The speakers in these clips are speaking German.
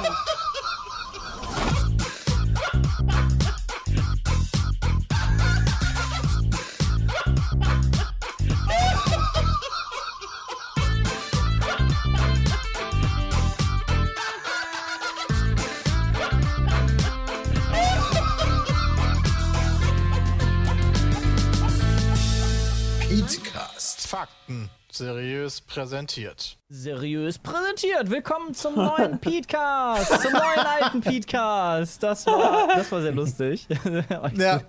Okay. Seriös präsentiert. seriös präsentiert. Willkommen zum neuen Petecast, zum neuen alten Petecast. Das war, das war sehr lustig. Ja.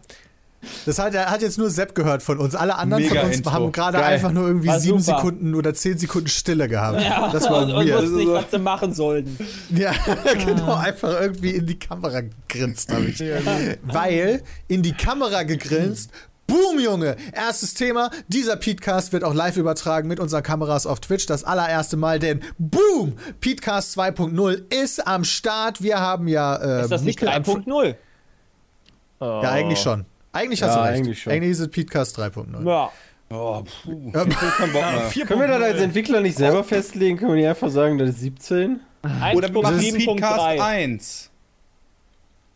Das hat, hat jetzt nur Sepp gehört von uns. Alle anderen Mega von uns Intro. haben gerade einfach nur irgendwie War sieben super. Sekunden oder zehn Sekunden Stille gehabt. Ja, Das war und, und weird. wussten nicht, was sie machen sollten. Ja, genau, einfach irgendwie in die Kamera gegrinst habe ich. Weil in die Kamera gegrinst. Boom, Junge! Erstes Thema. Dieser Petecast wird auch live übertragen mit unseren Kameras auf Twitch. Das allererste Mal, denn Boom! Petecast 2.0 ist am Start. Wir haben ja. Äh, Ist das nicht Mikkel am Fr- 3.0? Ja, eigentlich schon. Eigentlich hast Ja, du recht. eigentlich schon. Eigentlich ist es Petecast 3.0. Ja. Oh, puh. Ja. Können wir das als Entwickler nicht selber festlegen? Können wir nicht einfach sagen, das ist 17? Oder wir machen Speedcast 1.7.3. 1.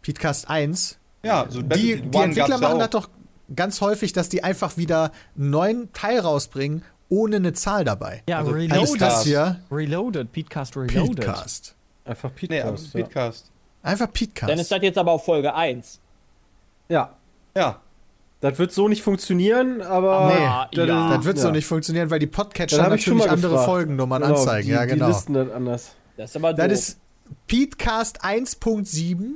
Petecast 1. Ja, so Die, die Entwickler machen auch. das doch ganz häufig, dass die einfach wieder einen neuen Teil rausbringen, ohne eine Zahl dabei. Ja, Also Dann ist Reloaded. das hier Reloaded. Petecast Reloaded. Petecast. Einfach Nee, aber Petecast. ja. Speedcast. Einfach Dann ist Petecast. das jetzt aber auf Folge 1. ja, Ja. das wird so nicht funktionieren, aber. Nee, das, ja. Das wird so ja. nicht funktionieren, weil die Podcatcher Das hab ich schon natürlich mal andere gefragt. Folgennummern Genau, anzeigen. die, ja, genau. Die listen das anders. Das ist aber Das doof. ist Petecast 1.7,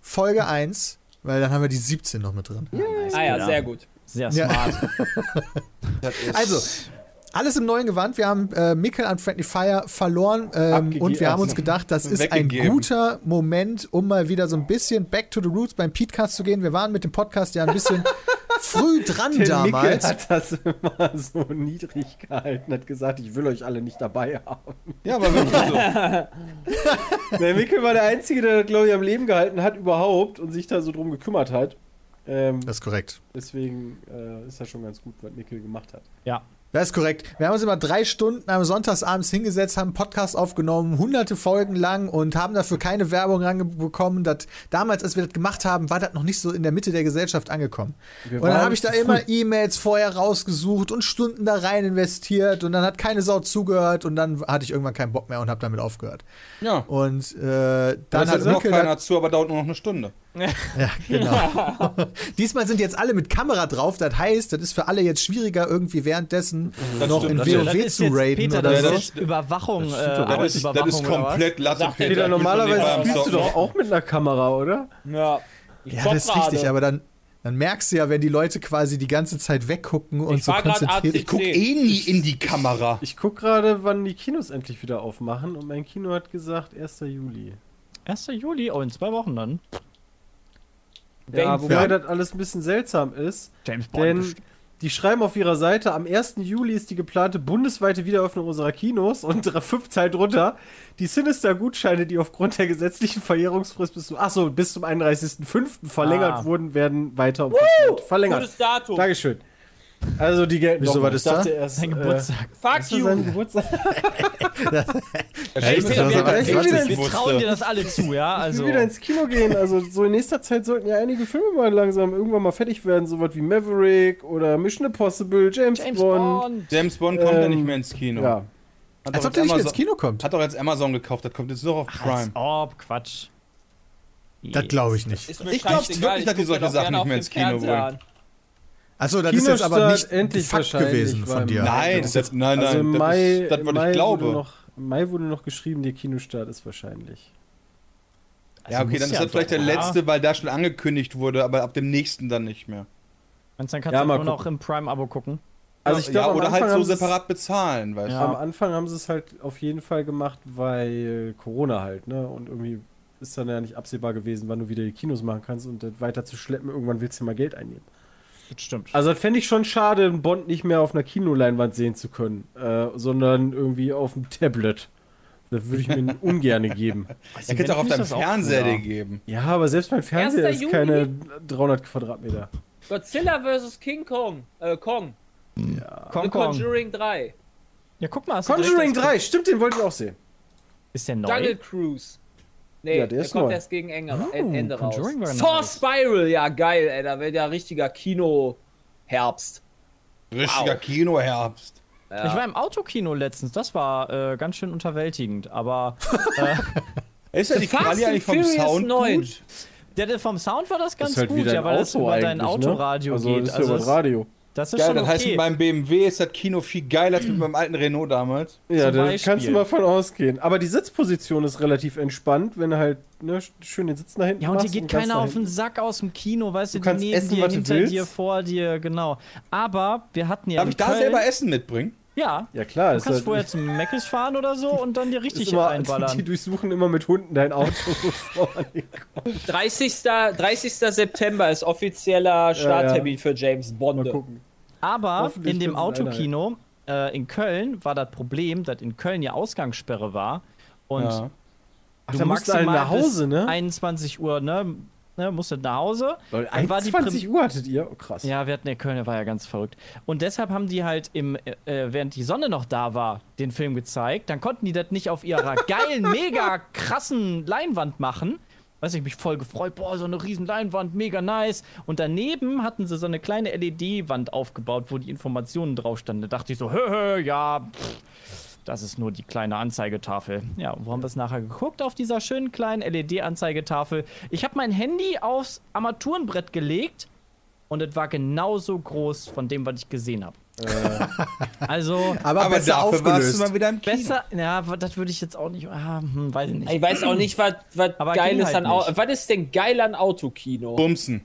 Folge 1, weil dann haben wir die 17 noch mit drin. ah ja, sehr gut. Sehr Ja. smart. Ist Also, alles im neuen Gewand. Wir haben äh, Mikkel an Friendly Fire verloren ähm, und wir haben uns gedacht, das ist ein guter Moment, um mal wieder so ein bisschen back to the roots beim Petecast zu gehen. Wir waren mit dem Podcast ja ein bisschen früh dran Der Mikkel damals. hat das immer so niedrig gehalten, hat gesagt, ich will euch alle nicht dabei haben. Ja, aber wirklich so. Der Mikkel war der Einzige, der das, glaube ich, am Leben gehalten hat überhaupt und sich da so drum gekümmert hat. Ähm, Das ist korrekt. deswegen äh, ist das schon ganz gut, was Mikkel gemacht hat. Ja. Das ist korrekt. Wir haben uns immer drei Stunden am Sonntagsabends hingesetzt, haben einen Podcast aufgenommen, hunderte Folgen lang und haben dafür keine Werbung ranbekommen. Das, damals, als wir das gemacht haben, war das noch nicht so in der Mitte der Gesellschaft angekommen. Wir Und dann habe ich da immer. E-Mails vorher rausgesucht und Stunden da rein investiert und dann hat keine Sau zugehört und dann hatte ich irgendwann keinen Bock mehr und habe damit aufgehört. Ja. Und äh, dann Dann hat noch keiner zu, aber dauert nur noch eine Stunde. Ja, genau. Diesmal sind jetzt alle mit Kamera drauf. Das heißt, das ist für alle jetzt schwieriger, irgendwie währenddessen Das noch stimmt, in das. WoW Das ist zu raiden Peter, oder das so. ist Überwachung. Äh, Das ist, das ist komplett Latte. Peter, Peter, ich normalerweise spielst du doch auch mit einer Kamera, oder? Ja. Ich Ja, das ist richtig, gerade. aber dann, dann merkst du ja, wenn die Leute quasi die ganze Zeit weggucken und Ich so konzentriert. Ich guck eh nie in die Kamera. Ich guck gerade, wann die Kinos endlich wieder aufmachen und mein Kino hat gesagt 1. Juli. 1. Juli, oh, in zwei Wochen dann. Ja, wobei Ja. das alles ein bisschen seltsam ist, James Bond. denn die schreiben auf ihrer Seite, am 1. Juli ist die geplante bundesweite Wiederöffnung unserer Kinos und fünf Zeilen drunter, die Sinister-Gutscheine, die aufgrund der gesetzlichen Verjährungsfrist bis zum, ach so, bis zum 31.05. verlängert Ah. wurden, werden weiter um verlängert. Gutes Datum. Dankeschön. Also die gelten Wieso, Ich ist da? dachte Erst, Sein äh, Geburtstag. Fuck ist das you. sein Geburtstag? Hey, das das das echt ist witzig. Wir trauen dir das alle zu, ja? Ich Also. will wieder ins Kino gehen. Also so in nächster Zeit sollten ja einige Filme mal langsam irgendwann mal fertig werden. Sowas wie Maverick oder Mission Impossible, James, James Bond. Bond. James Bond kommt ja Ähm, nicht mehr ins Kino. Ja. Hat Als ob der nicht mehr ins Kino kommt. Hat doch jetzt Amazon gekauft, das kommt jetzt nur auf Als Prime. ob, Quatsch. Das glaube ich nicht. Ich scheißegal, wirklich, dass die solche Sachen nicht mehr ins Kino wollen. Achso, das ist jetzt aber nicht endlich Fakt wahrscheinlich, gewesen von dir. Nein, das das, nein, nein, Also im das Mai, ist das, Mai ich glaube. Wurde noch, im Mai wurde noch geschrieben, der Kinostart ist wahrscheinlich. ja, okay, dann ist ja das vielleicht der letzte, weil da schon angekündigt wurde, aber ab dem nächsten dann nicht mehr. Du, dann kannst Ja, du nur noch im Prime-Abo gucken. Also ich glaube, ja, oder halt so separat bezahlen, weißt Ja. Am Anfang haben sie es halt auf jeden Fall gemacht, weil Corona halt, ne? Und irgendwie ist dann ja nicht absehbar gewesen, wann du wieder die Kinos machen kannst und das weiter zu schleppen, irgendwann willst du mal Geld einnehmen. Das stimmt. Also das fände ich schon schade, einen Bond nicht mehr auf einer Kinoleinwand sehen zu können, äh, sondern irgendwie auf dem Tablet. Das würde ich mir ungern geben. du. Er könnte auch auf deinem Fernseher dir geben. Ja, aber selbst mein Fernseher 1. ist keine 300 Quadratmeter. Godzilla vs. King Kong. Äh, Kong. Kong The Kong. Conjuring 3. Ja, guck mal. Conjuring direkt das- 3, stimmt, den wollte ich auch sehen. Ist der neu? Jungle Cruise. Nee, Ja, der der, ist kommt neu. erst gegen Ende, Oh, Ende raus. Saw nice. Spiral, ja geil, ey. Da wird ja richtiger Kino-Herbst. Richtiger Wow. Kinoherbst. Ja. Ich war im Autokino letztens, das war äh, ganz schön unterwältigend, aber Ist ja die Quali eigentlich vom Furious Sound 9. gut? der, der vom Sound war das ganz ist halt gut, ja, weil das Auto über dein ne? Autoradio also, geht. Das ist ja Also über das Radio. Das ist Geil, schon das okay. heißt, mit meinem BMW ist das Kino viel geiler als mit meinem alten Renault damals. Ja, da kannst du mal von ausgehen. Aber die Sitzposition ist relativ entspannt, wenn du halt ne, schön den Sitz nach hinten ja, und dir machst geht kannst keiner auf den Sack aus dem Kino, weißt du, Du die neben essen, dir, hinter dir, vor dir, genau. Aber wir hatten ja Darf in ich da Köln, selber Essen mitbringen? Ja, Ja, klar, du ist kannst halt, vorher zum Meckes fahren oder so und dann dir richtig immer, reinballern. die durchsuchen immer mit Hunden dein Auto. bevor die kommen. 30. 30. September ist offizieller Starttermin für James Bond. Mal gucken. Aber in dem Autokino äh, in Köln war das Problem, dass in Köln ja Ausgangssperre war. Und Ja. Ach, du da musst halt maximal nach Hause, bis ne? 21 Uhr, ne? Ne musstet nach Hause. Die 21 Uhr hattet ihr? Oh, krass. Ja, wir hatten der Köln, der war ja ganz verrückt. Und deshalb haben die halt im, äh, während die Sonne noch da war, den Film gezeigt. Dann konnten die das nicht auf ihrer geilen, mega krassen Leinwand machen. Weiß ich, mich voll gefreut, boah, so eine riesen Leinwand, mega nice. Und daneben hatten sie so eine kleine LED-Wand aufgebaut, wo die Informationen drauf standen. Da dachte ich so, hö, hö, ja, pff, das ist nur die kleine Anzeigetafel. Ja, wo haben wir es nachher geguckt? Auf dieser schönen kleinen LED-Anzeigetafel. Ich habe mein Handy aufs Armaturenbrett gelegt und es war genauso groß von dem, was ich gesehen habe. Also, Aber, Aber besser dafür warst du aufgelöst. mal wieder im Kino. besser, ja, das würde ich jetzt auch nicht, ah, hm, weiß ich nicht. Ich weiß auch nicht, was, was Aber geil ist halt an Au nicht. Was ist denn geil an Autokino? Bumsen.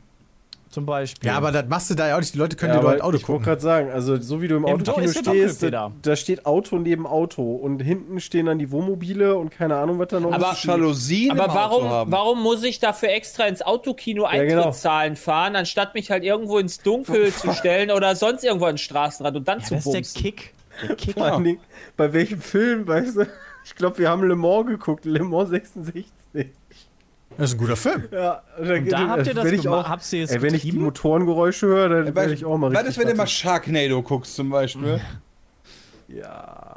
Zum Beispiel. Ja, aber das machst du da ja auch nicht. Die Leute können Ja, dir doch ein Auto ich wollte gucken. gerade sagen, also so wie du im Autokino ja dunkel, stehst, da, da steht Auto neben Auto und hinten stehen dann die Wohnmobile und keine Ahnung, was da noch Aber- ist. Jalousien Aber im warum, Auto haben. warum muss ich dafür extra ins Autokino Ja, genau. Eintrittszahlen fahren, anstatt mich halt irgendwo ins Dunkel zu stellen oder sonst irgendwo an den Straßenrand und dann ja, zu das ist der bumsen? Kick. Der Kick. Vor allen Dingen, bei welchem Film, weißt du? Ich glaube, wir haben Le Mans geguckt, Le Mans 66. Das ist ein guter Film. Ja, da, Und da habt ihr das wenn ich auch, Habt ihr es ey, wenn ich die? Motorengeräusche höre, dann werde ich auch mal Was richtig ist, wenn du mal. Sharknado guckst zum Beispiel? Ja.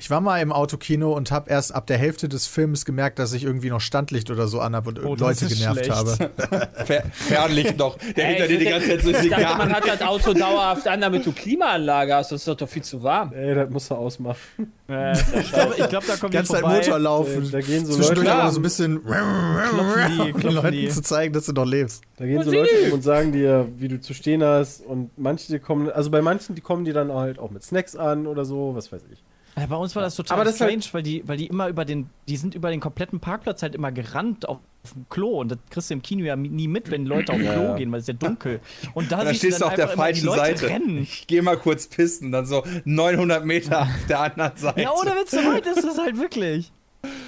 Ich war mal im Autokino und habe erst ab der Hälfte des Films gemerkt, dass ich irgendwie noch Standlicht oder so anhab und Oh, Leute genervt schlecht. habe. Fer Fernlicht noch. Der Ey, hinter dir die ganze Zeit so Signal. man hat das Auto dauerhaft an, damit du Klimaanlage hast. Das ist doch, doch viel zu warm. Ey, das musst du ausmachen. Äh, ich glaube, glaub, da kommt Ganze Zeit. Motor laufen. Da gehen so Zwischendurch Leute, aber so ein bisschen Klopfen die, um klopfen Leuten die. zu zeigen, dass du noch lebst. da gehen so Leute rum und sagen dir, wie du zu stehen hast. Und manche die kommen, also bei manchen, die kommen die dann halt auch mit Snacks an oder so, was weiß ich. Ja, bei uns war das total Aber das ist strange, halt- weil, die, weil die immer über den, die sind über den kompletten Parkplatz halt immer gerannt auf, auf dem Klo und das kriegst du im Kino ja nie mit, wenn Leute auf dem Klo Ja. gehen, weil es ist ja dunkel. Und da, Da siehst stehst du auf der falschen Leute Seite. Rennen. Ich geh mal kurz pissen, dann so 900 Meter auf der anderen Seite. Ja, ohne Witz, so weit ist es halt wirklich.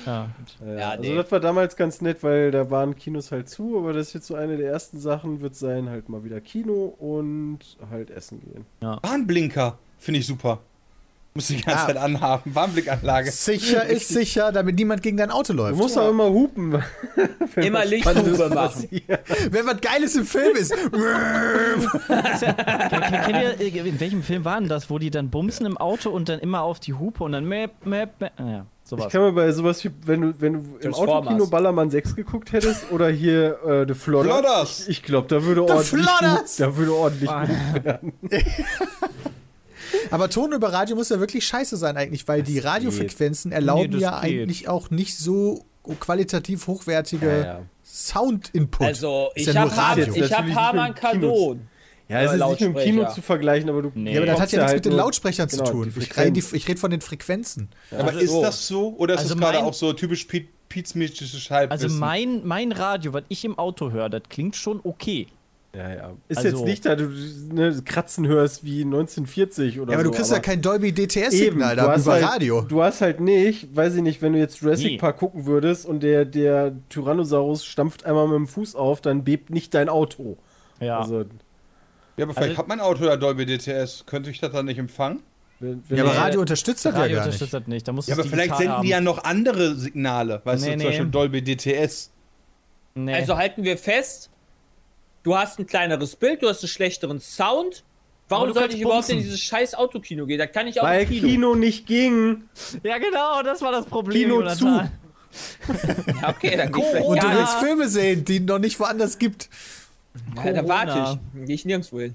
Ja, Ja, Ja, also nee. das war damals ganz nett, weil da waren Kinos halt zu, aber das ist jetzt so eine der ersten Sachen, wird sein, halt mal wieder Kino und halt essen gehen. Warnblinker finde ich super. Muss die ganze Ah. Zeit anhaben. Warnblickanlage. Sicher ist sicher, damit niemand gegen dein Auto Du läuft. musst auch immer hupen. Immer Lichthupe Spannendes machen. Wenn was Geiles im Film ist. Kennt ihr, äh, in welchem Film war denn das, wo die dann bumsen im Auto und dann immer auf die Hupe und dann mäp, mäp, mäp. Ja, Ich sowas. kann mir bei sowas wie, wenn du, wenn du im. Autokino Ballermann 6 geguckt hättest oder hier äh, The Flodders, Flodders! ich glaube, da würde ordentlich Flodders! da würde ordentlich Ah. werden. Aber Ton über Radio muss ja wirklich scheiße sein eigentlich, weil die Radiofrequenzen erlauben Nee, das ja geht. eigentlich auch nicht so qualitativ hochwertige Sound-Input. Also, ich ja habe ich hab dem Kino Kardon. Ja, es ist nicht mit dem Kino zu vergleichen, aber du Nee. ja, aber das hat ja nichts halt mit den Lautsprechern genau, zu tun. Ich rede ich red von den Frequenzen. Aber Also ist so. das so? Oder ist Also das gerade auch so typisch Pizmistisches Halbwissen? Also mein, mein Radio, was ich im Auto höre, das klingt schon okay. Ja, ja. Ist Also- jetzt nicht, da du ne, Kratzen hörst wie 1940 oder Ja, aber so. du kriegst ja kein Dolby DTS-Signal du da hast über halt, Radio. Du hast halt nicht, weiß ich nicht, wenn du jetzt Jurassic Nee. Park gucken würdest und der, der Tyrannosaurus stampft einmal mit dem Fuß auf, dann bebt nicht dein Auto. Ja. Also, ja, aber vielleicht Also- hat mein Auto ja Dolby DTS. Könnte ich das dann nicht empfangen? wenn, wenn Ja, aber Radio unterstützt das ja Radio gar nicht. unterstützt das nicht. Da musst Ja, aber vielleicht senden haben. die ja noch andere Signale. Weißt Nee, du, zum nee. Beispiel Dolby DTS. Nee. Also halten wir fest, du hast ein kleineres Bild, du hast einen schlechteren Sound. Warum sollte ich überhaupt in dieses scheiß Autokino gehen? Da kann ich auch weil Kino. Kino. nicht ging. ja, genau, das war das Problem. Kino Jonathan. Ja, okay, dann vielleicht Und du willst. Filme sehen, die es noch nicht woanders gibt. Ja, da warte ich. Dann Geh ich nirgendwo hin.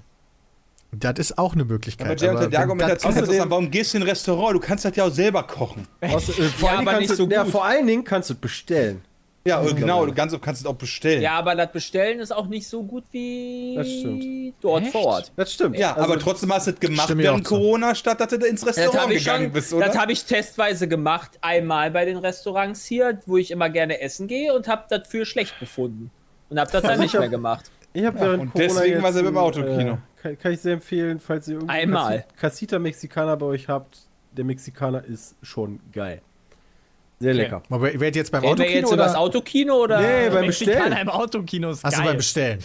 Das ist auch eine Möglichkeit. Aber aber wenn Argumentation du sagen, warum gehst du in ein Restaurant? Du kannst das ja auch selber kochen. Außer, äh, vor, Ja, allen Dingen aber kannst nicht du, so ja, gut. vor allen Dingen kannst du es bestellen. Ja, genau, du kannst, kannst es auch bestellen. Ja, aber das Bestellen ist auch nicht so gut wie Das stimmt. dort Echt? vor Ort. Das stimmt. Ja, Also, aber trotzdem hast du es gemacht während. Corona, statt dass du ins Das Restaurant habe ich, gegangen schon- bist, oder? das hab ich testweise gemacht, einmal bei den Restaurants hier, wo ich immer gerne essen gehe und habe das für schlecht befunden. Und habe das dann nicht mehr gemacht. Ich habe während und Corona deswegen war sie beim ein, Autokino. Äh, kann, kann ich sehr empfehlen, falls ihr irgendwie Einmal. Casita Mexicana bei euch habt. Der Mexikaner ist schon geil. Sehr lecker. Aber werdet jetzt beim Reden wir Autokino jetzt über das oder? Auto-Kino oder? Nee, beim Bestellen. im Autokino ist Achso, geil. beim Bestellen.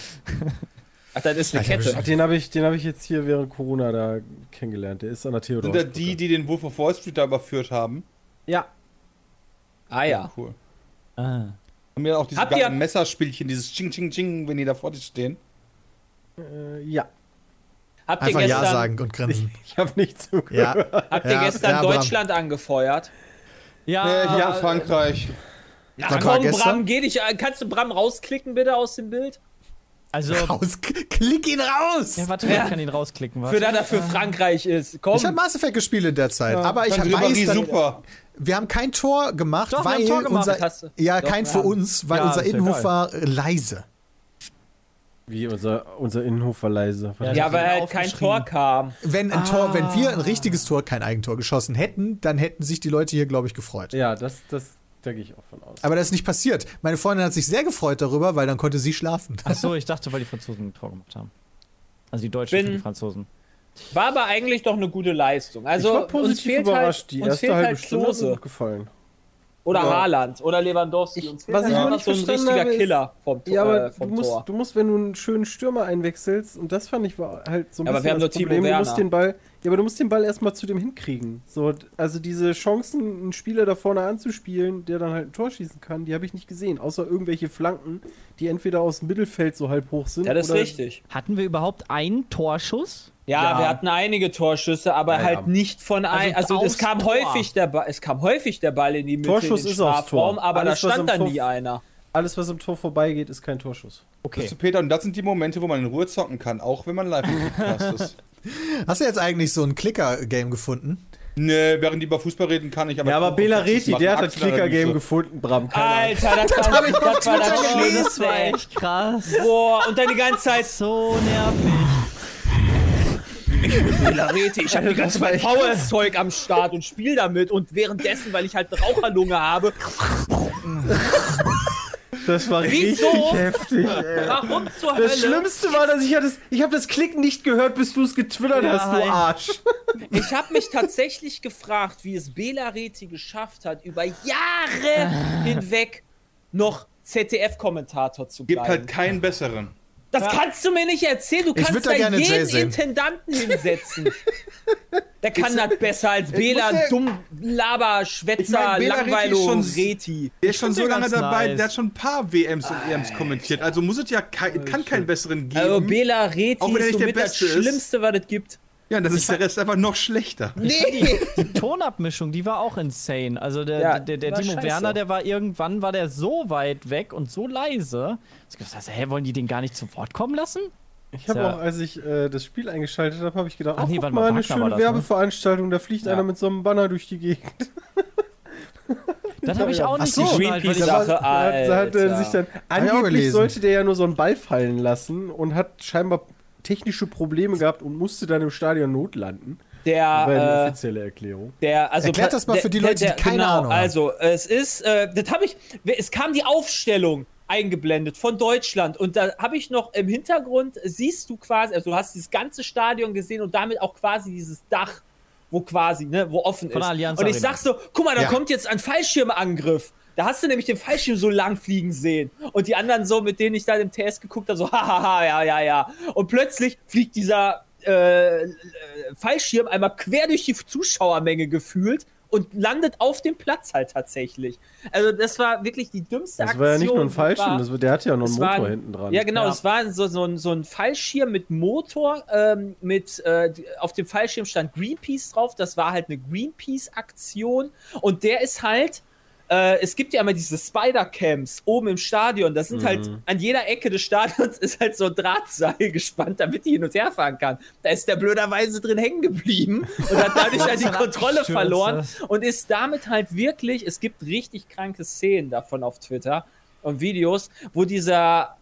Ach, das ist eine Alter, Kette. Ach, den habe ich, den hab ich jetzt hier während Corona da kennengelernt. Der ist an der Theodor. Sind das die, die den Wolf of Wall Street da überführt haben? Ja. Ah ja. Cool. Ah. Haben ja auch diese ihr- Messerspielchen, dieses Ching Ching Ching, wenn die da vor dir stehen. Äh, ja. Habt ihr Einfach Ja gestern, sagen und grinsen. Ich habe nicht zugehört. Ja. habt ihr Ja, gestern ja. Deutschland angefeuert? Ja, Äh, hier ja, in Frankreich. Ach Was war komm, gestern? Bram, geh dich, kannst du Bram rausklicken bitte aus dem Bild? also. Raus, klick ihn raus! Ja, warte mal, ich kann ihn rausklicken. Für Warte. das er für Frankreich ist. Komm. Ich habe Mass Effect gespielt in der Zeit, aber ich Dann hab, weiß, Ribéry, dass- super. wir haben kein Tor gemacht, Doch, wir haben weil Tor gemacht. unser Hast du? ja Doch, kein für haben- uns, weil Ja, unser ja Innenhof war leise. Wie unser, unser Innenhof war leise. Ja, Ja, weil halt kein. Tor kam. Wenn ein Tor, wenn wir ein richtiges Tor, kein Eigentor geschossen hätten, dann hätten sich die Leute hier, glaube ich, gefreut. ja das, das, da gehe ich auch von aus. Aber das ist nicht passiert. Meine Freundin hat sich sehr gefreut darüber, weil dann konnte sie schlafen. Ach so, ich dachte, weil die Franzosen ein Tor gemacht haben. Also die Deutschen Bin- für die Franzosen. War aber eigentlich doch eine gute Leistung. Also ich war uns positiv fehlt überrascht. halt, Die uns erste halbe halt Stunde gefallen. Oder Ja. Haaland oder Lewandowski. Ich- fehlt was ich nur einfach nicht so ein richtiger habe, ist- Killer vom, Tor, Ja, aber äh, vom du musst, Tor. du musst, wenn du einen schönen Stürmer einwechselst, und das fand ich war halt so ein Aber bisschen wir haben das Problem, du musst den Ball, ja, aber du musst den Ball erstmal zu dem hinkriegen. So, also diese Chancen, einen Spieler da vorne anzuspielen, der dann halt ein Tor schießen kann, die habe ich nicht gesehen, außer irgendwelche Flanken, die entweder aus dem Mittelfeld so halb hoch sind. Ja, das ist oder richtig. Hatten wir überhaupt einen Torschuss? Ja, Ja. wir hatten einige Torschüsse, aber Ja, halt ja. nicht von ein, Also also, es kam Tor. häufig der Ball, es kam häufig der Ball in die Mitte Torschuss in den ist aufs Tor. aber Alles, da stand dann Tor- nie einer. Alles, was am Tor vorbeigeht, ist kein Torschuss. Okay. Du, Peter, und das sind die Momente, wo man in Ruhe zocken kann, auch wenn man live im ist. Hast du jetzt eigentlich so ein Clicker-Game gefunden? Nee, während die über Fußball reden kann ich aber. Ja, aber Bela Reti, der hat das so. gefunden, Bram. Alter, das, war, hab ich auf das war das Twitter gelesen. Das war echt krass. Boah, und dann die ganze Zeit So nervig. Larete, ich habe die ganze Zeit Powerzeug am Start und spiel damit und währenddessen, weil ich halt eine Raucherlunge habe, Das war Wieso? richtig heftig. ey. warum zur Das Hölle? Schlimmste war, dass ich das, ich habe das Klicken nicht gehört, bis du es getwittert hast, du. Arsch. Ich habe mich tatsächlich gefragt, wie es Bela Reti geschafft hat, über Jahre hinweg noch ZDF-Kommentator zu Gibt bleiben. halt keinen besseren. Das kannst du mir nicht erzählen. Du Ich kannst da da gerne Jay jeden sehen. Intendanten hinsetzen. Der kann das besser als Bela, ja- dumm, Laber, Schwätzer, Ich mein, Bela Langweilo, schon- Reti. Der ist schon so lange dabei, nice. der hat schon ein paar WMs und EMs kommentiert. Also muss es ja kein, kann keinen besseren geben. Also Bela Reti Auch wenn er ist nicht der das ist. Schlimmste, was es gibt. Ja, das ist der Rest einfach noch schlechter. Nee. Die Tonabmischung, die war auch insane. Also der, Ja, der, der war Timo scheiße. Werner, der war irgendwann, war der so weit weg und so leise. Ich gedacht, hä, wollen die den gar nicht zu Wort kommen lassen? Ich habe Tja. auch, als ich äh, das Spiel eingeschaltet habe, habe ich gedacht, Ach nee, guck warte mal, eine Wagner schöne das, ne? Werbeveranstaltung, da fliegt Ja. einer mit so einem Banner durch die Gegend. Das habe ich auch nicht so, Greenpeace-Sache. Da hat, da hat er Alter. sich dann, ich auch angeblich sollte der ja nur so einen Ball fallen lassen und hat scheinbar technische Probleme gehabt und musste dann im Stadion notlanden. Der, eine äh, offizielle Erklärung. der, also Erklärt das mal der- für die der- Leute, die der- keine genau, Ahnung haben. Also, es ist, äh, das habe ich, es kam die Aufstellung eingeblendet von Deutschland und da habe ich noch im Hintergrund, siehst du quasi, also du hast dieses ganze Stadion gesehen und damit auch quasi dieses Dach, wo quasi, ne, wo offen Von ist. der Allianz und ich Arena. sag so, guck mal, da Ja. kommt jetzt ein Fallschirmangriff. Da hast du nämlich den Fallschirm so lang fliegen sehen. Und die anderen so, mit denen ich da im TS geguckt habe, so, hahaha, ja, ja, ja. Und plötzlich fliegt dieser äh, äh, Fallschirm einmal quer durch die Zuschauermenge gefühlt und landet auf dem Platz halt tatsächlich. Also das war wirklich die dümmste Das Aktion. war ja nicht nur ein Fallschirm, war. das, war- der hatte ja noch einen Motor ein- hinten dran. Ja, genau, Ja. es war so, so, ein, so ein Fallschirm mit Motor, ähm, mit, äh, auf dem Fallschirm stand Greenpeace drauf, das war halt eine Greenpeace-Aktion und der ist halt äh, es gibt ja immer diese Spider-Camps oben im Stadion. Das sind halt an jeder Ecke des Stadions ist halt so ein Drahtseil gespannt, damit die hin und her fahren kann. Da ist der blöderweise drin hängen geblieben und hat dadurch halt die Kontrolle verloren und ist damit halt wirklich, es gibt richtig kranke Szenen davon auf Twitter und Videos, wo dieser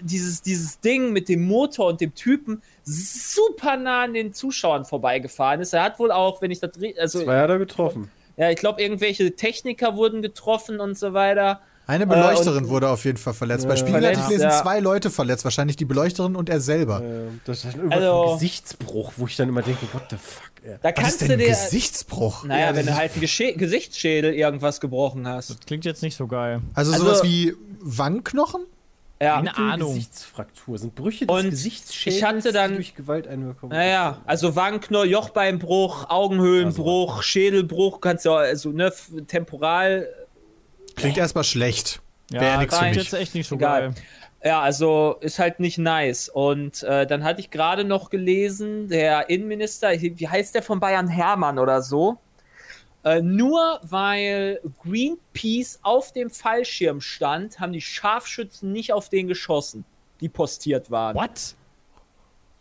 dieses, dieses Ding mit dem Motor und dem Typen super nah an den Zuschauern vorbeigefahren ist. Er hat wohl auch, wenn ich das also Zwei hat er getroffen. Ja, ich glaube, irgendwelche Techniker wurden getroffen und so weiter. Eine Beleuchterin und- wurde auf jeden Fall verletzt. Bei Ja. Spiegel hatte ich gelesen, ja. zwei Leute verletzt. Wahrscheinlich die Beleuchterin und er selber. Äh, Das ist irgendwas Also- ein Gesichtsbruch, wo ich dann immer denke, what the fuck, ey. Da Was kannst ist denn du ein dir. Gesichtsbruch? Naja, Ja, wenn das du halt einen Gesche Gesichtsschädel irgendwas gebrochen hast. Klingt jetzt nicht so geil. Also, Also- sowas wie Wangenknochen? Ja. Keine Ahnung. Gesichtsfraktur sind Brüche des Und Gesichtsschädels ich hatte dann- die durch Gewalteinwirkung. Naja, also Wangenknoll, Jochbeinbruch, Augenhöhlenbruch, Schädelbruch, kannst du auch, also ne, temporal. Klingt erstmal schlecht. Ja, Wäre nix für mich. jetzt echt nicht so Egal. geil. Ja, also ist halt nicht nice. Und äh, dann hatte ich gerade noch gelesen, der Innenminister, wie heißt der von Bayern Hermann oder so? Äh, nur weil Greenpeace auf dem Fallschirm stand, haben die Scharfschützen nicht auf den geschossen, die postiert waren. What?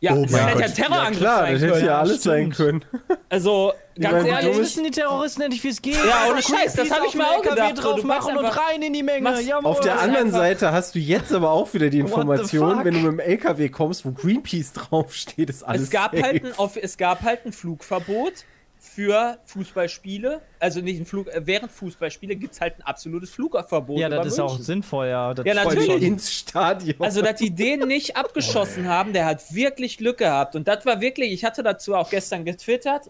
Ja, Oh das mein hätte ja Terrorangriff Klar, sein das hätte können. ja alles sein können. Also, ganz meine, Jetzt du ehrlich, wissen die Terroristen endlich, wie es geht. Ja, ohne Scheiß, das hab ich mir auch LKW gedacht. drauf Du machst machen und rein in die Menge. machst- Jawohl. Auf der anderen Seite hast du jetzt aber auch wieder die Information, wenn du mit dem LKW kommst, wo Greenpeace draufsteht, ist alles es gab, safe. halt ein, auf, es gab halt ein Flugverbot für Fußballspiele. Also nicht ein Flug, äh, während Fußballspiele gibt es halt ein absolutes Flugverbot. Ja, das ist auch München. sinnvoll, ja. Das Ja, natürlich. ins Stadion. Also, dass die den nicht abgeschossen haben, der hat wirklich Glück gehabt. Und das war wirklich, ich hatte dazu auch gestern getwittert.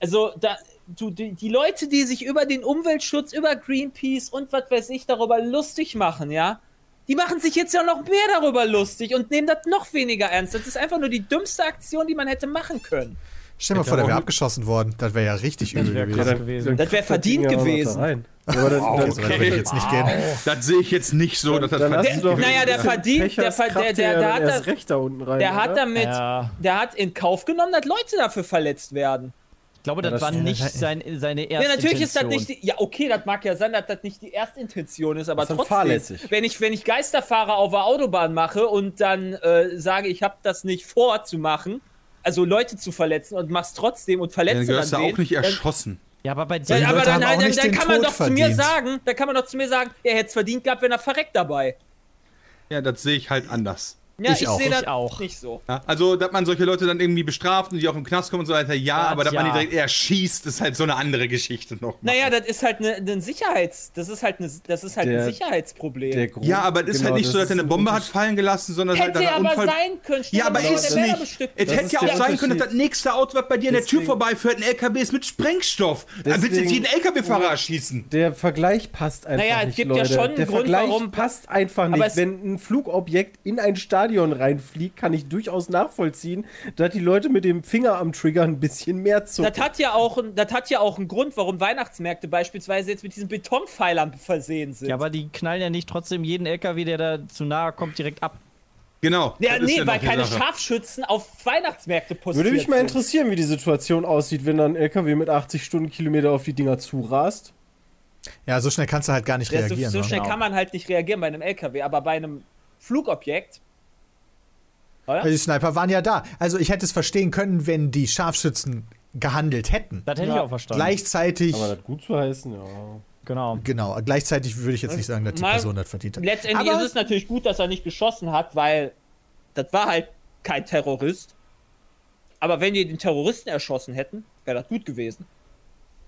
Also, da, du, die, die Leute, die sich über den Umweltschutz, über Greenpeace und was weiß ich darüber lustig machen, ja, die machen sich jetzt ja noch mehr darüber lustig und nehmen das noch weniger ernst. Das ist einfach nur die dümmste Aktion, die man hätte machen können. Stell dir mal vor, der wäre abgeschossen worden. Das wäre ja richtig übel wär gewesen. krass. gewesen. Das wäre verdient ja gewesen. da. Aber dann, dann, weit würde ich jetzt nicht gehen. Das sehe ich jetzt nicht so, dass das dann verdient doch, Naja, der verdient- der der- der- ja der dann hat da- recht da unten rein. Der hat damit, Ja. der hat in Kauf genommen, dass Leute dafür verletzt werden. Ich glaube, das, das- war ja, nicht das- sein, seine Ja, erste natürlich ist das Intention. nicht die, Ja, okay, das mag ja sein, dass das nicht die erste Intention ist, aber Das ist dann trotzdem. fahrlässig. Wenn ich, wenn ich Geisterfahrer auf der Autobahn mache und dann äh, sage, ich habe das nicht vor zu machen, also Leute zu verletzen und mach's trotzdem und Dann verletze dann, gehörst du wen, auch nicht dann, erschossen. Ja, aber bei ja, dir. aber dann, auch dann, dann kann man doch zu mir verdient. sagen, dann kann man doch zu mir sagen, er hätte es verdient gehabt, wenn er verreckt dabei. Ja, das sehe ich halt anders. Ja, Ich ich, auch. sehe das auch. nicht so. Ja, also, dass man solche Leute dann irgendwie bestraft und die auch im Knast kommen und so weiter, ja, Das aber dass man die ja. direkt erschießt, ist halt so eine andere Geschichte noch. mal. Naja, das ist halt eine, ein Sicherheits, das ist halt, eine, das ist halt Der- ein Sicherheitsproblem. Der Grund- ja, aber es ist genau, halt nicht so, dass er eine ein Bombe hat fallen gelassen, sondern halt Hätte dass er aber Unfall. sein können. Ja, aber ist nicht. Es hätte ja auch sein können, dass das nächste Auto, was bei dir in der Tür Deswegen- vorbeiführt, ein LKW ist mit Sprengstoff. Dann willst du jetzt Deswegen- jeden LKW-Fahrer erschießen. Der Vergleich passt einfach Naja, es nicht, gibt ja Leute. schon einen Der Grund, Vergleich warum- passt einfach nicht. Wenn ein Flugobjekt in ein Stadion reinfliegt, kann ich durchaus nachvollziehen, dass die Leute mit dem Finger am Trigger ein bisschen mehr zucken. Das hat ja auch, das hat ja auch einen Grund, warum Weihnachtsmärkte beispielsweise jetzt mit diesen Betonpfeilern versehen sind. Ja, aber die knallen ja nicht trotzdem jeden LKW, der da zu nahe kommt, direkt ab. Genau. ja, das nee, ja weil keine Sache. Scharfschützen auf Weihnachtsmärkte postiert Würde mich mal interessieren, wie die Situation aussieht, wenn dann ein LKW mit 80 Stundenkilometer auf die Dinger zurast. Ja, so schnell kannst du halt gar nicht Ja, so, reagieren. so ne? schnell Genau. kann man halt nicht reagieren bei einem LKW, aber bei einem Flugobjekt. Oder? Weil die Sniper waren ja da. Also ich hätte es verstehen können, wenn die Scharfschützen gehandelt hätten. Das hätte Ja. ich auch verstanden. Gleichzeitig, Aber das gut zu heißen, ja. Genau. genau, gleichzeitig würde ich jetzt nicht sagen, dass die Mal- Person das verdient hat. Letztendlich Aber- ist es natürlich gut, dass er nicht geschossen hat, weil das war halt kein Terrorist. Aber wenn die den Terroristen erschossen hätten, wäre das gut gewesen.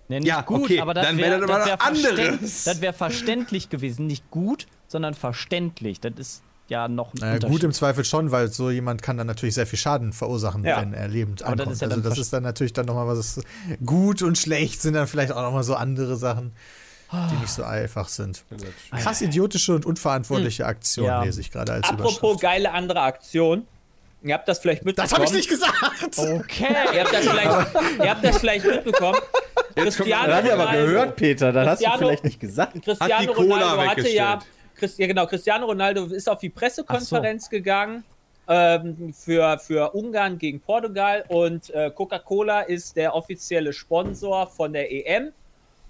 Nee, nicht Ja, gut, okay, aber das dann wäre wär das aber wär anderes. das wär verständlich gewesen. Nicht gut, sondern verständlich. Das ist ja noch ein Unterschied. gut im Zweifel schon, weil so jemand kann dann natürlich sehr viel Schaden verursachen, Ja. wenn er lebend Aber das ankommt. ist ja also dann das ist dann natürlich dann nochmal was. Gut und schlecht sind dann vielleicht auch nochmal so andere Sachen, die nicht so einfach sind. Krass idiotische und unverantwortliche Aktion Ja. lese ich gerade als Apropos Überschrift. geile andere Aktion. Ihr habt das vielleicht mitbekommen. Das habe ich nicht gesagt! Okay. Ihr habt das vielleicht, ihr habt das vielleicht mitbekommen. Cristiano Das hat ich aber gehört, Peter. Das hast du Cristiano- vielleicht nicht gesagt. Hat Cristiano die Cola Ronaldo hatte ja, weggestellt. Christ, ja genau, Cristiano Ronaldo ist auf die Pressekonferenz gegangen ähm, für, für Ungarn gegen Portugal und äh, Coca-Cola ist der offizielle Sponsor von der EM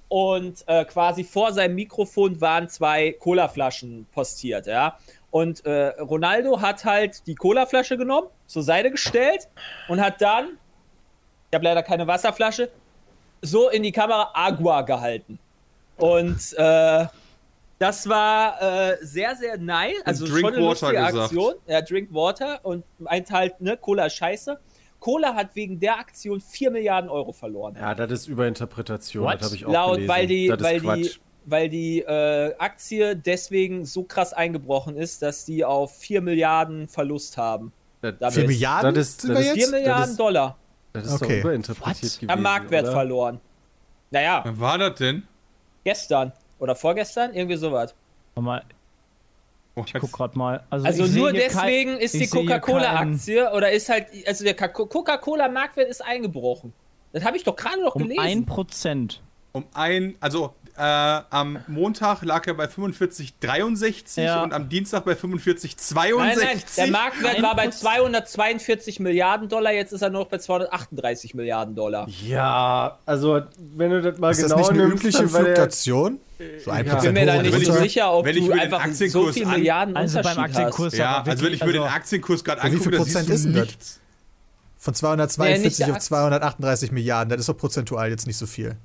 und äh, quasi vor seinem Mikrofon waren zwei Colaflaschen postiert, ja. Und äh, Ronaldo hat halt die Colaflasche genommen, zur Seite gestellt und hat dann, ich habe leider keine Wasserflasche, so in die Kamera Agua gehalten. Und äh, das war äh, sehr, sehr nice. Also Drink schon eine Water lustige gesagt. Aktion. Ja, Drink Water und meint halt, ne, Cola ist scheiße. Cola hat wegen der Aktion 4 Milliarden Euro verloren. Ja, das ist Überinterpretation, What? das habe ich auch Laut, gelesen. weil die, das ist weil Quatsch. die, weil die äh, Aktie deswegen so krass eingebrochen ist, dass die auf 4 Milliarden Verlust haben. Das- Damit- 4 Milliarden Das ist- sind das wir ist- 4 jetzt? Milliarden ist- Dollar Das ist Okay. doch überinterpretiert gewesen. am Marktwert oder? verloren. Naja, Wann war das denn? gestern oder vorgestern, irgendwie sowas. Warte mal, Oh, ich guck grad mal. Also, Also nur hier kein- deswegen ist die Coca-Cola-Aktie oder ist halt, also der Coca-Cola-Marktwert ist eingebrochen. Das habe ich doch gerade noch Um gelesen. 1%. Um ein, also äh, am Montag lag er bei 45,63 Ja. und am Dienstag bei 45,62. Nein, nein, der Marktwert war bei 1%. 242 Milliarden Dollar, jetzt ist er nur noch bei 238 Milliarden Dollar. Ja, also wenn du das mal Ist das genau nicht eine nimmst, übliche Fluktuation? So ein Ja. Ich bin mir da nicht so sicher, ob wenn ich du einfach so Aktienkurs viel an- Milliarden Also beim Aktienkurs Ja, aber also wenn ich mir den Aktienkurs gerade Wie viel angucke, dann Prozent siehst ist du denn das? nichts. Von Nee, 242 nicht der auf 238 Milliarden, das ist doch prozentual jetzt nicht so viel.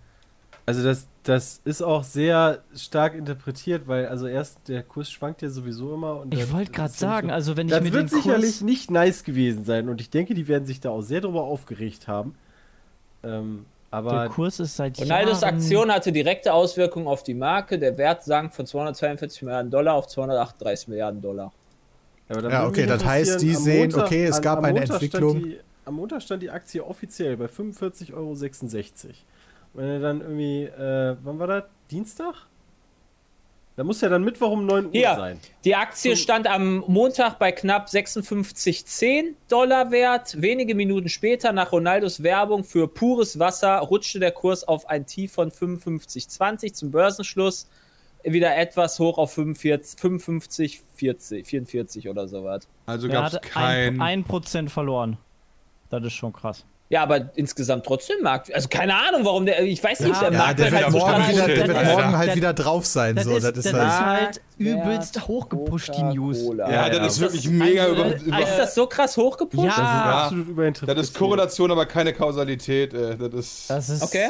Also das, das ist auch sehr stark interpretiert, weil also erst der Kurs schwankt ja sowieso immer. Und Ich dann- wollte gerade sagen, so- also wenn ich das mir wird den sicherlich Kurs... nicht nice gewesen sein und ich denke, die werden sich da auch sehr drüber aufgeregt haben. Ähm, Der aber Kurs ist seit Ronaldos Jahren... Aktion hatte direkte Auswirkungen auf die Marke. Der Wert sank von 242 Milliarden Dollar auf 238 Milliarden Dollar. Ja, würde okay, das heißt, die sehen, Montag- okay, es an- gab am eine Montag Entwicklung. Die, am Montag stand die Aktie offiziell bei 45,66 Euro. Wenn er dann irgendwie, äh, wann war das? Dienstag? Da muss ja dann Mittwoch um 9 Uhr Hier, sein. die Aktie stand am Montag bei knapp 56,10 Dollar wert. Wenige Minuten später, nach Ronaldos Werbung für pures Wasser, rutschte der Kurs auf ein Tief von 55,20 zum Börsenschluss. Wieder etwas hoch auf 45, 55, 40, 44 oder sowas. Also gab es kein. ein, 1% verloren. Das ist schon krass. Ja, aber insgesamt trotzdem Markt. Also keine Ahnung, warum der. Ich weiß nicht, Ja, der ja, Markt der wird wird auf morgen wieder, der wird morgen halt Das- wieder drauf sein. Das, so, ist, das das ist halt. halt übelst hochgepusht, die News. Ja, das ist wirklich mega über. Also, über Ist das so krass hochgepusht? Ja, Das ist Ja. absolut überinterpretiert. das ist Korrelation, aber keine Kausalität. Äh, das ist. Das ist... Okay.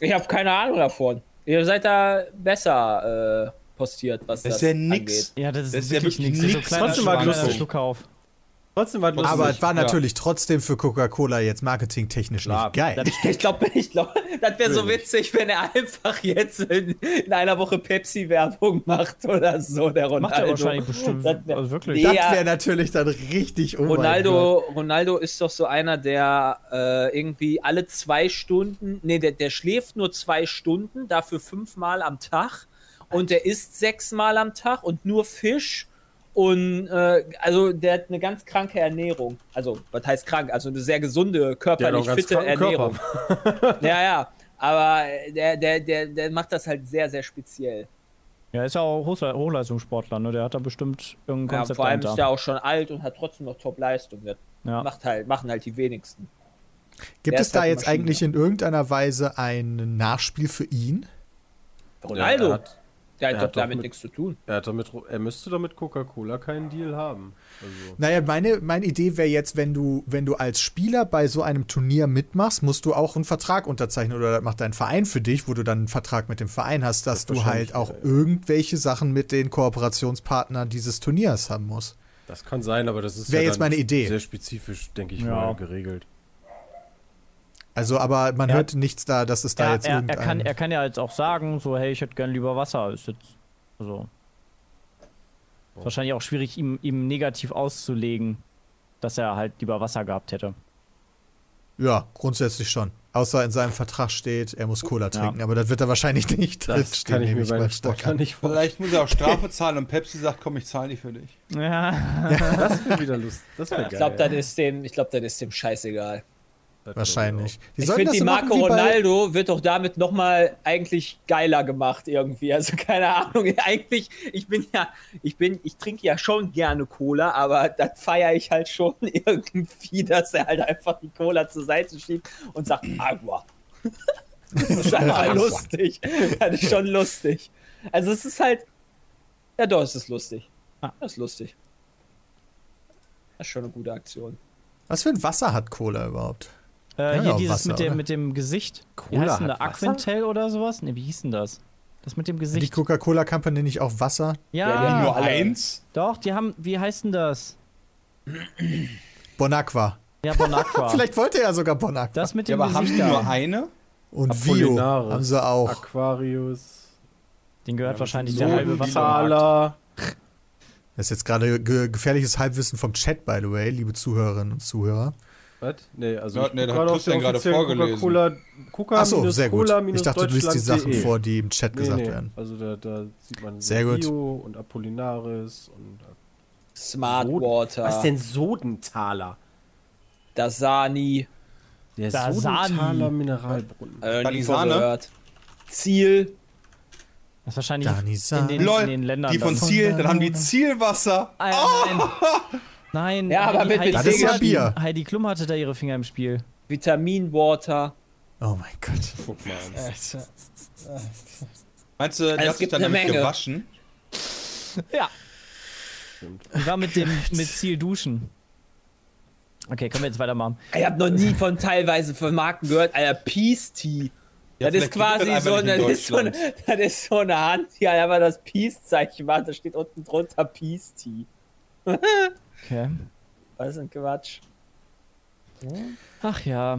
Ich habe keine Ahnung davon. Ihr seid da besser äh, postiert, was das, Das ist ja nix. Ja, das ist, Das ist ja wirklich wirklich nichts. Trotzdem mal. Schluck auf. Trotzdem war lustig. Aber es war Ja. natürlich trotzdem für Coca-Cola jetzt marketingtechnisch Klar, nicht geil. das- Ich glaube, ich glaub, das wäre so witzig, wenn er einfach jetzt in, in einer Woche Pepsi-Werbung macht oder so, der Ronaldo. Macht er wahrscheinlich bestimmt. Das wär- Also wirklich. Das Ja. wäre natürlich dann richtig oh Ronaldo. Ronaldo ist doch so einer, der äh, irgendwie alle zwei Stunden, nee, der, der schläft nur zwei Stunden, dafür fünfmal am Tag und der isst sechsmal am Tag und nur Fisch und äh, also der hat eine ganz kranke Ernährung. Also, was heißt krank? Also eine sehr gesunde, körperlich fitte Ernährung. Ja, ja. Aber der, der, der, der macht das halt sehr, sehr speziell. Ja, ist ja auch Hochle- Hochleistungssportler, ne? Der hat da bestimmt irgendein Ja, Konzept vor allem ist dahinter. der auch schon alt und hat trotzdem noch Top-Leistung. Ja. macht halt, machen halt die wenigsten. Gibt der es ist da halt jetzt Maschine. eigentlich in irgendeiner Weise ein Nachspiel für ihn? Ronaldo, Ja, der hat er doch hat doch damit mit- nichts zu tun. er, hat damit, er müsste doch mit Coca-Cola keinen Deal haben. Also, Naja, meine, meine Idee wäre jetzt, wenn du, wenn du als Spieler bei so einem Turnier mitmachst, musst du auch einen Vertrag unterzeichnen oder das macht dein Verein für dich, wo du dann einen Vertrag mit dem Verein hast, dass du Wahrscheinlich, halt auch ja, ja. irgendwelche Sachen mit den Kooperationspartnern dieses Turniers haben musst. das kann sein, aber das ist ja jetzt dann meine Idee. sehr spezifisch, denke ich Ja. mal, geregelt. Also, aber man Ja. hört nichts da, dass es da Er, jetzt er, er, irgendein... kann, er kann ja jetzt auch sagen, so, hey, ich hätte gern lieber Wasser. Ist jetzt, also. Ist wahrscheinlich auch schwierig, ihm, ihm negativ auszulegen, dass er halt lieber Wasser gehabt hätte. ja, grundsätzlich schon. Außer in seinem Vertrag steht, er muss Cola trinken, aber das wird er wahrscheinlich nicht. Das kann ich mir bei Sportler nicht vorstellen. Vielleicht muss er auch Strafe zahlen und Pepsi sagt, komm, ich zahle die für dich. Ja. Das wäre wieder lustig. Das wäre geil. Ich glaube, das ist dem, ich glaube, das ist dem scheißegal. Wahrscheinlich. Die Ich finde, die bei- Ronaldo wird doch damit nochmal eigentlich geiler gemacht irgendwie. Also keine Ahnung. Eigentlich, ich bin ja, ich bin, ich trinke ja schon gerne Cola, aber das feiere ich halt schon irgendwie, dass er halt einfach die Cola zur Seite schiebt und sagt Agua. Das ist einfach lustig. Das ist schon lustig. Also es ist halt. Ja, doch, es ist lustig. Das ist lustig. Das ist schon eine gute Aktion. Was für ein Wasser hat Cola überhaupt? Äh, Ja, hier ja, dieses Wasser, mit, dem, oder? mit dem Gesicht. Wie Cola heißt denn da? Aquintel oder sowas? Ne, wie hieß denn das? Das mit dem Die Gesicht. Coca-Cola Company nicht auch Wasser? Ja, Ja, die haben Nur eins? doch, die haben, wie heißt denn das? Bonaqua. Ja, Bonaqua. Vielleicht wollte er ja sogar Bonaqua. das mit Ja, dem aber haben Gesicht die nur eine? Und Vio haben sie auch. Aquarius. Den gehört Ja, wahrscheinlich der halbe ein Wasser. Thaler. Das ist jetzt gerade ge gefährliches Halbwissen vom Chat, by the way, liebe Zuhörerinnen und Zuhörer. Was? Nee, also Ja, ich nee, da hat Christian gerade vorgelesen. Coca-Cola. Coca Achso, sehr gut. Cola Ich dachte, du liest die Sachen Deutschland.de. vor, die im Chat Nee, gesagt nee. werden. Also da, da sieht man Sehr gut. Bio und Apollinaris und Smart Soden- Water. Was denn Sodenthaler? Dasani. Der Dasani. Sodenthaler Mineralbrunnen. Äh, nie gehört. Ziel. Das ist wahrscheinlich in den, in Lol, den Ländern. die von. Ziel, dann haben die Zielwasser. Ah, Nein. Nein. Ja, aber mit- mit Das ist ja Bier. Heidi Klum hatte da ihre Finger im Spiel. Vitamin Water. Oh mein Gott. Guck mal an. Meinst du, die Es hat sich dann eine damit Menge. gewaschen? Ja. Die war mit dem mit Ziel duschen. Okay, können wir jetzt weitermachen. Ich habe noch nie von teilweise von Marken gehört. Alter, Peace Tea. Ja, das ist quasi so, in das ist so, eine, das ist so eine Hand, die halt einfach das Peace-Zeichen macht. Da steht unten drunter Peace Tea. Okay. Was ist denn Quatsch? Ach ja.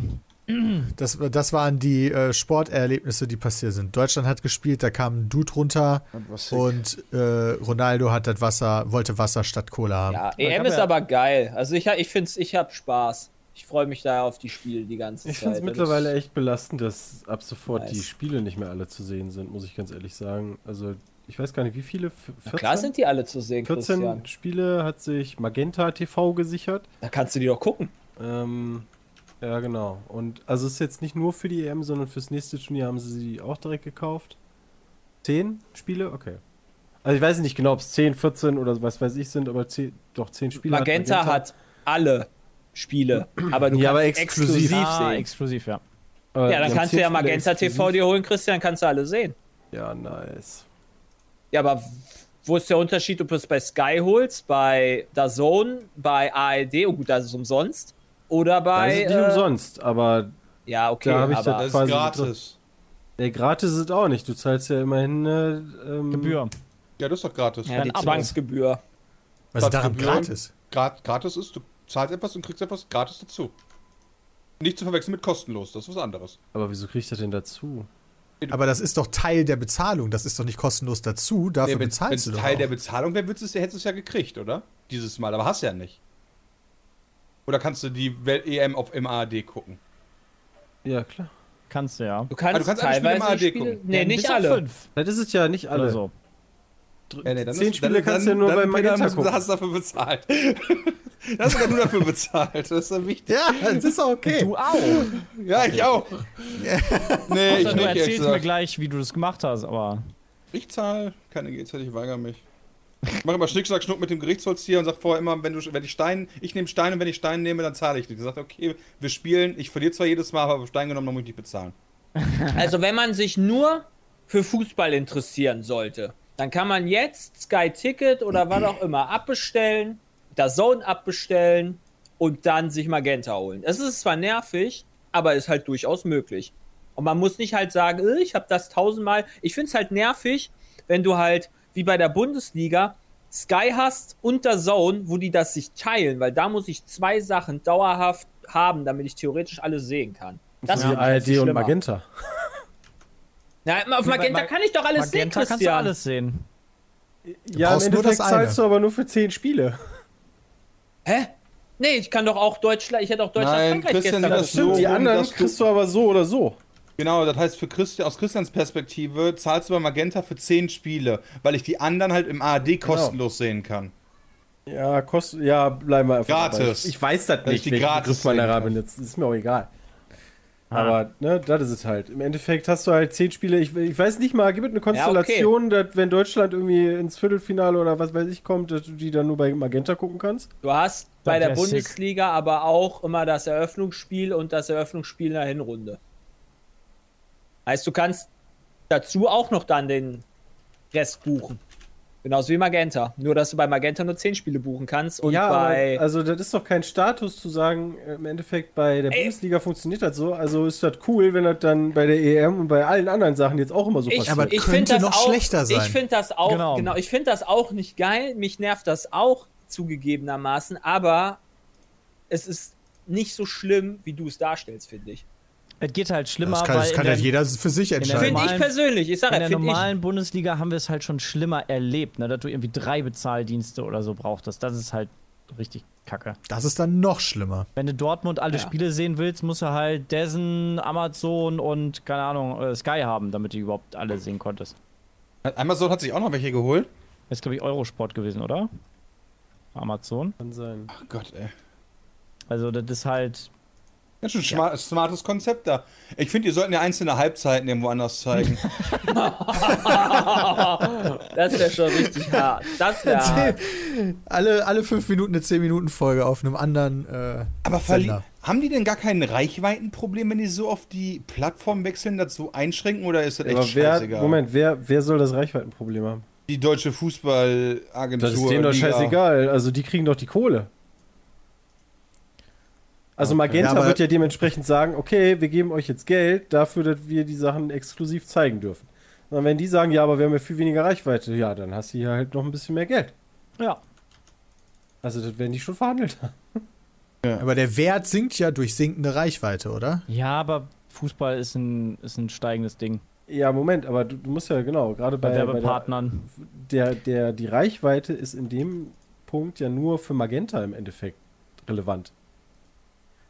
Das, das waren die äh, Sporterlebnisse, die passiert sind. Deutschland hat gespielt, da kam ein Dude runter und äh, Ronaldo hat das Wasser, wollte Wasser statt Cola haben. Ja, EM ist ja- aber geil. Also ich, ich finde ich habe Spaß. Ich freue mich da auf die Spiele die ganze Ich Zeit. finde es mittlerweile echt belastend, dass ab sofort Nice. die Spiele nicht mehr alle zu sehen sind, muss ich ganz ehrlich sagen. Also, ich weiß gar nicht, wie viele. F- Na klar sind die alle zu sehen, 14 Christian. Spiele hat sich Magenta TV gesichert. Da kannst du die doch gucken. Ähm, ja, genau. Und also es ist jetzt nicht nur für die EM, sondern fürs nächste Turnier haben sie sie auch direkt gekauft. Zehn Spiele? Okay. Also ich weiß nicht genau, ob es 10, 14 oder was weiß ich sind, aber 10, doch 10 Spiele. Magenta, hat alle Spiele, aber du Ja, aber kannst exklusiv. exklusiv Ah, sehen. exklusiv, ja. Äh, Ja, dann kannst du 10 ja Spiele Magenta TV exklusiv. dir holen, Christian, kannst du alle sehen. Ja, nice. Ja, aber wo ist der Unterschied, ob du es bei Sky holst, bei DAZN, bei ARD, oh gut, das ist umsonst, oder Da bei... ist es nicht äh, umsonst, aber Ja, okay, Da ich aber... das- Das ist gratis. nee, gratis ist es auch nicht. Du zahlst ja immerhin eine ähm, Gebühr. Ja, das ist doch gratis. ja, die Ein Abo. Zwangsgebühr. Was ist daran gratis? Gra gratis ist, du zahlst etwas und kriegst etwas gratis dazu. Nicht zu verwechseln mit kostenlos, das ist was anderes. Aber wieso kriegt er denn dazu? Aber das ist doch Teil der Bezahlung. Das ist doch nicht kostenlos dazu. Dafür Nee, wenn bezahlst es du doch. Teil auch. der Bezahlung wäre, hättest du es ja gekriegt, oder? Dieses Mal, aber hast ja nicht. Oder kannst du die Welt EM auf im ARD gucken? Ja, klar. Kannst du ja. Du kannst, Ah, du kannst alle Spiele teilweise im ARD Spiele... gucken. Nee, Ja, nicht alle. Fünf Das ist es ja nicht alle. oder so. Ja, nee, dann Zehn ist- Spiele dann- kannst du ja nur dann- bei dann Magenta hast, gucken. hast du dafür bezahlt. das ist ja nur dafür bezahlt. Das ist ja wichtig. Ja, das ist auch okay. Du auch. Ja, ich auch. nee, ich du nicht, erzählst mir gleich, wie du das gemacht hast, aber. Ich zahle keine GZ, ich weigere mich. Ich mache immer Schnick, Schnack, Schnuck mit dem Gerichtsvollzieher und sag vorher immer, wenn, du, wenn ich Stein, ich nehme Stein und wenn ich Stein nehme, dann zahle ich nicht. Ich sage, okay, wir spielen, ich verliere zwar jedes Mal, aber Stein genommen, dann muss ich nicht bezahlen. Also wenn man sich nur für Fußball interessieren sollte, dann kann man jetzt Sky Ticket oder was auch immer abbestellen, das Zone abbestellen und dann sich Magenta holen. Es ist zwar nervig, aber ist halt durchaus möglich. Und man muss nicht halt sagen, "Äh, ich habe das tausendmal. Ich finde es halt nervig, wenn du halt wie bei der Bundesliga Sky hast und der Zone, wo die das sich teilen, weil da muss ich zwei Sachen dauerhaft haben, damit ich theoretisch alles sehen kann. Das ja, ARD viel und. Magenta. Na, auf Magenta Mag- kann ich doch alles Magenta sehen, kannst du Christian. alles sehen. Ja, im Endeffekt das zahlst du aber nur für 10 Spiele. Hä? Nee, ich kann doch auch Deutschland, ich hätte auch Deutschland Nein, Frankreich Christian, gestern das dazu. so- die anderen du- kriegst du aber so oder so. Genau, das heißt, für Christi aus Christians Perspektive zahlst du bei Magenta für 10 Spiele, weil ich die anderen halt im ARD kostenlos sehen kann. Ja, kostet, ja, bleiben wir einfach Gratis. dabei. Ich weiß das nicht, ich die gratis da sehen kann. benutzt. Ist mir auch egal. Ah. Aber, ne, das ist es halt. Im Endeffekt hast du halt 10 Spiele. Ich, ich weiß nicht mal, gibt es eine Konstellation, dass wenn Deutschland irgendwie ins Viertelfinale oder was weiß ich kommt, dass du die dann nur bei Magenta gucken kannst? Du hast bei der wär sick. Bundesliga aber auch immer das Eröffnungsspiel und das Eröffnungsspiel in der Hinrunde. Heißt, du kannst dazu auch noch dann den Rest buchen. Genauso wie Magenta. Nur, dass du bei Magenta nur 10 Spiele buchen kannst und ja, bei. also das ist doch kein Status zu sagen, im Endeffekt bei der Ey. Bundesliga funktioniert das so. Also ist das cool, wenn das dann bei der EM und bei allen anderen Sachen jetzt auch immer so ich, passiert. aber ich könnte noch auch, schlechter sein. Ich finde das auch, Genau. genau, ich finde das auch nicht geil. Mich nervt das auch zugegebenermaßen, aber es ist nicht so schlimm, wie du es darstellst, finde ich. Es geht halt schlimmer, Das kann, weil das kann der, jeder für sich entscheiden. Finde ich normalen- persönlich. Ich sage in der finde ich. normalen Bundesliga haben wir es halt schon schlimmer erlebt, ne? dass du irgendwie drei Bezahldienste oder so brauchtest. Das ist halt richtig kacke. Das ist dann noch schlimmer. Wenn du Dortmund alle Ja. Spiele sehen willst, musst du halt Dessen, Amazon und, keine Ahnung, äh, Sky haben, damit du überhaupt alle sehen konntest. Amazon hat sich auch noch welche geholt. Das ist, glaube ich, Eurosport gewesen, oder? Amazon. Kann sein. Ach Gott, ey. Also, das ist halt. Ganz schön schma- smartes Konzept da. Ich finde, die sollten ja einzelne Halbzeiten irgendwo anders zeigen. Das wäre schon richtig hart. Das wäre hart. Alle, alle fünf Minuten eine 10-Minuten-Folge auf einem anderen äh, Aber Sender. haben die denn gar kein Reichweitenproblem, wenn die so auf die Plattform wechseln, das so einschränken oder ist das echt Aber wer, scheißegal? Moment, wer, wer soll das Reichweitenproblem haben? Die deutsche Fußballagentur. Das ist denen doch Liga. scheißegal. Also die kriegen doch die Kohle. Also Magenta Ja, wird ja dementsprechend sagen, okay, wir geben euch jetzt Geld dafür, dass wir die Sachen exklusiv zeigen dürfen. Und wenn die sagen, ja, aber wir haben ja viel weniger Reichweite, ja, dann hast du hier halt noch ein bisschen mehr Geld. Ja. Also das werden die schon verhandelt haben. Aber der Wert sinkt ja durch sinkende Reichweite, oder? Ja, aber Fußball ist ein, ist ein steigendes Ding. Ja, Moment, aber du, du musst ja genau, gerade Bei, bei, bei der, Werbepartnern. der, der, die Reichweite ist in dem Punkt ja nur für Magenta im Endeffekt relevant.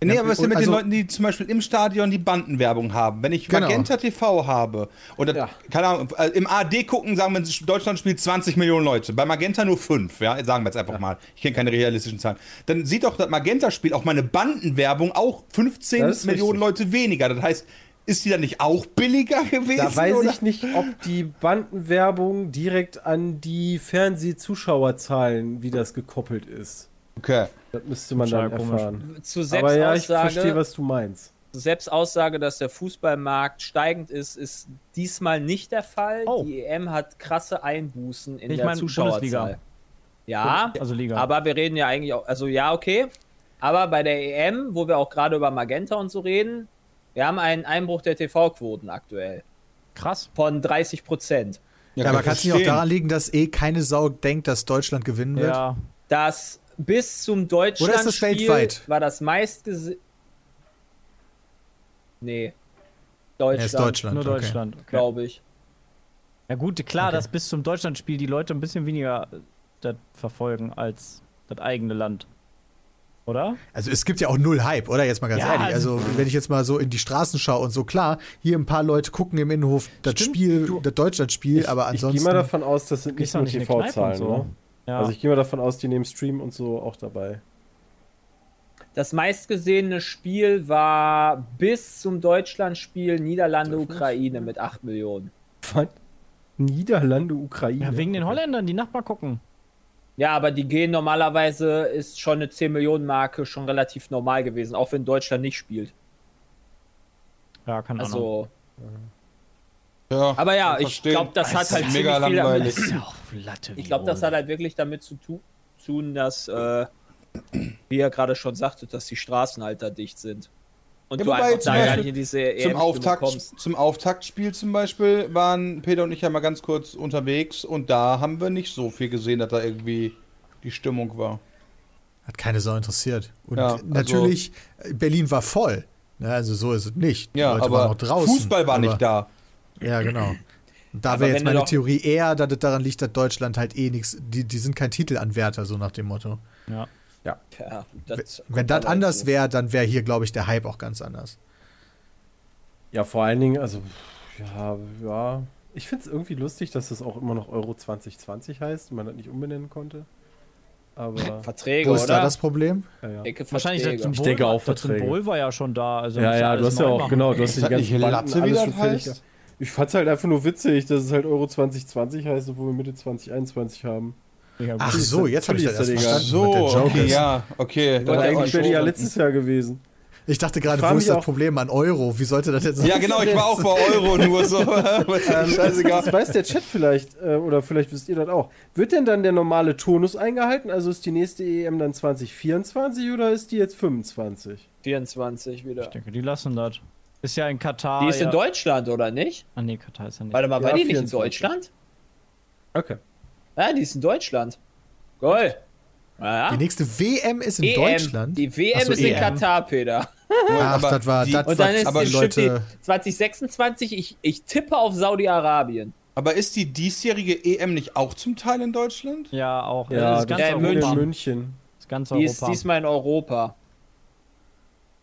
Nee, Ja, aber was ist denn mit also- den Leuten, die zum Beispiel im Stadion die Bandenwerbung haben? Wenn ich Genau. Magenta TV habe oder, Ja. keine Ahnung, äh, im AD gucken, sagen wir, Deutschland spielt 20 Millionen Leute, bei Magenta nur 5, ja, sagen wir jetzt einfach mal. Ich kenne keine realistischen Zahlen. Dann sieht doch das Magenta-Spiel auch meine Bandenwerbung auch 15 Das ist Millionen Leute weniger. Das heißt, ist die dann nicht auch billiger gewesen? Da weiß oder? ich nicht, ob die Bandenwerbung direkt an die Fernsehzuschauerzahlen, wie das gekoppelt ist. Okay. Das müsste man dann komisch. erfahren. Zur Aber ja, ich verstehe, was du meinst. zur Selbstaussage, dass der Fußballmarkt steigend ist, ist diesmal nicht der Fall. Oh. Die EM hat krasse Einbußen in Ich der mein, Zuschauerzahl. Bundesliga. Ja, Also Liga. aber wir reden ja eigentlich auch, also ja, okay. Aber bei der EM, wo wir auch gerade über Magenta und so reden, wir haben einen Einbruch der TV-Quoten aktuell Krass. von 30 Prozent. Ja, kann aber kann es nicht auch daran liegen, dass eh keine Sau denkt, dass Deutschland gewinnen wird? Ja. Das bis zum Oder ist das Deutschlandspiel weltweit? war das meistgese... Nee. Deutschland, Ja, ist Deutschland. Nur. Deutschland. Okay. glaube ich. Ja, gut, klar, Okay. dass bis zum Deutschlandspiel die Leute ein bisschen weniger äh, das verfolgen als das eigene Land. Oder? Also es gibt ja auch null Hype, oder? Jetzt mal ganz Ja, ehrlich. Also wenn ich jetzt mal so in die Straßen schaue und so, klar, hier ein paar Leute gucken im Innenhof das Stimmt, Spiel, du- das Deutschlandspiel, Ich, aber ich ansonsten. gehe mal davon aus, das sind nicht nur TV-Zahlen. so? Ne? Ja. Also ich gehe mal davon aus, die nehmen Stream und so auch dabei. Das meistgesehene Spiel war bis zum Deutschlandspiel Niederlande-Ukraine mit 8 Millionen. Was? Niederlande, Ukraine. ja, wegen den Holländern, die Nachbar gucken. Ja, aber die gehen normalerweise, ist schon eine 10 Millionen Marke schon relativ normal gewesen, auch wenn Deutschland nicht spielt. Ja, keine Ahnung. Also, Ja, aber ja, ich glaube, das hat halt mega ziemlich viel langweilig. damit, ich glaube, das hat halt wirklich damit zu tu tun, dass, äh, wie ihr gerade schon sagtet, dass die Straßen halt da dicht sind. Und Ja, du wobei einfach zum da gar Beispiel nicht in diese EM Zum, Auftakt, kommst. zum Auftaktspiel zum Beispiel waren Peter und ich ja mal ganz kurz unterwegs und da haben wir nicht so viel gesehen, dass da irgendwie die Stimmung war. Hat keine Sau interessiert. Und Ja, also- natürlich, Berlin war voll. Ne, also so ist es nicht. Die Ja, Leute waren aber auch draußen. Fußball war aber, nicht da. Ja, genau. Und da wäre jetzt meine Theorie eher, dass es daran liegt, dass Deutschland halt eh nichts, die, die sind kein Titelanwärter, so nach dem Motto. Ja. Ja, das Wenn das anders wäre, dann wäre hier, glaube ich, der Hype auch ganz anders. Ja, vor allen Dingen, also, ja, ja. Ich finde es irgendwie lustig, dass das auch immer noch Euro 2020 heißt und man das nicht umbenennen konnte. Aber. Verträge, Wo ist oder? da das Problem? ja, ja. Wahrscheinlich das Verträge. Symbol, denke war- auch das Verträge. Symbol war ja schon da. Also Ja, ja, du hast ja auch, machen. genau, du hast die das ganzen nicht Banden, Latte, wie alles Ich fand's halt einfach nur witzig, dass es halt Euro 2020 heißt, obwohl wir Mitte 2021 haben. Ja. Ach so, jetzt habe ich das erst verstanden. So, der okay, ja, okay. War Da- eigentlich wäre die ja letztes Jahr gewesen. Ich dachte gerade, wo ist das Problem an Euro? Wie sollte das jetzt Ja, genau, ich war auch bei Euro nur so. Ähm, Scheißegal. Das weiß der Chat vielleicht, äh, oder vielleicht wisst ihr das auch. Wird denn dann der normale Tonus eingehalten? Also ist die nächste EM dann 2024 oder ist die jetzt 25? 24 wieder. Ich denke, die lassen das. Ist ja in Katar. Die ist ja. in Deutschland, oder nicht? Ah, nee, Katar ist ja nicht. Warte mal, war Ja, die nicht in 24. Deutschland? Okay. Ja, die ist in Deutschland. Geil. Ja, Die ja. nächste WM ist in EM. Deutschland. Die WM so, ist in EM. Katar, Peter. Ach, Aber das war das, Und dann was ist aber die Leute. Leute 2026, ich, ich tippe auf Saudi-Arabien. Aber ist die diesjährige EM nicht auch zum Teil in Deutschland? Ja, auch. Ja, das ist ganz ja, in Europa. München. Das ist ganz Die ist Europa. diesmal in Europa.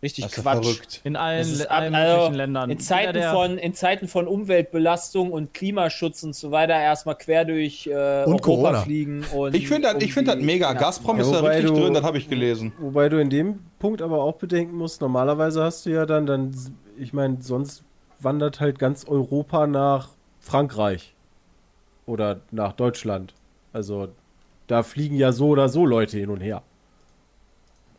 Richtig ja Quatsch. verrückt. in allen, allen also möglichen Ländern. in, Zeiten Jeder, der- von, in Zeiten von Umweltbelastung und Klimaschutz und so weiter erstmal quer durch äh, Und Europa Corona. fliegen. Und Ich finde das, ich find das mega. Gazprom Ja, ist da richtig du- drin, das habe ich gelesen. Wobei du in dem Punkt aber auch bedenken musst, normalerweise hast du ja dann, dann ich meine, sonst wandert halt ganz Europa nach Frankreich oder nach Deutschland. Also da fliegen ja so oder so Leute hin und her.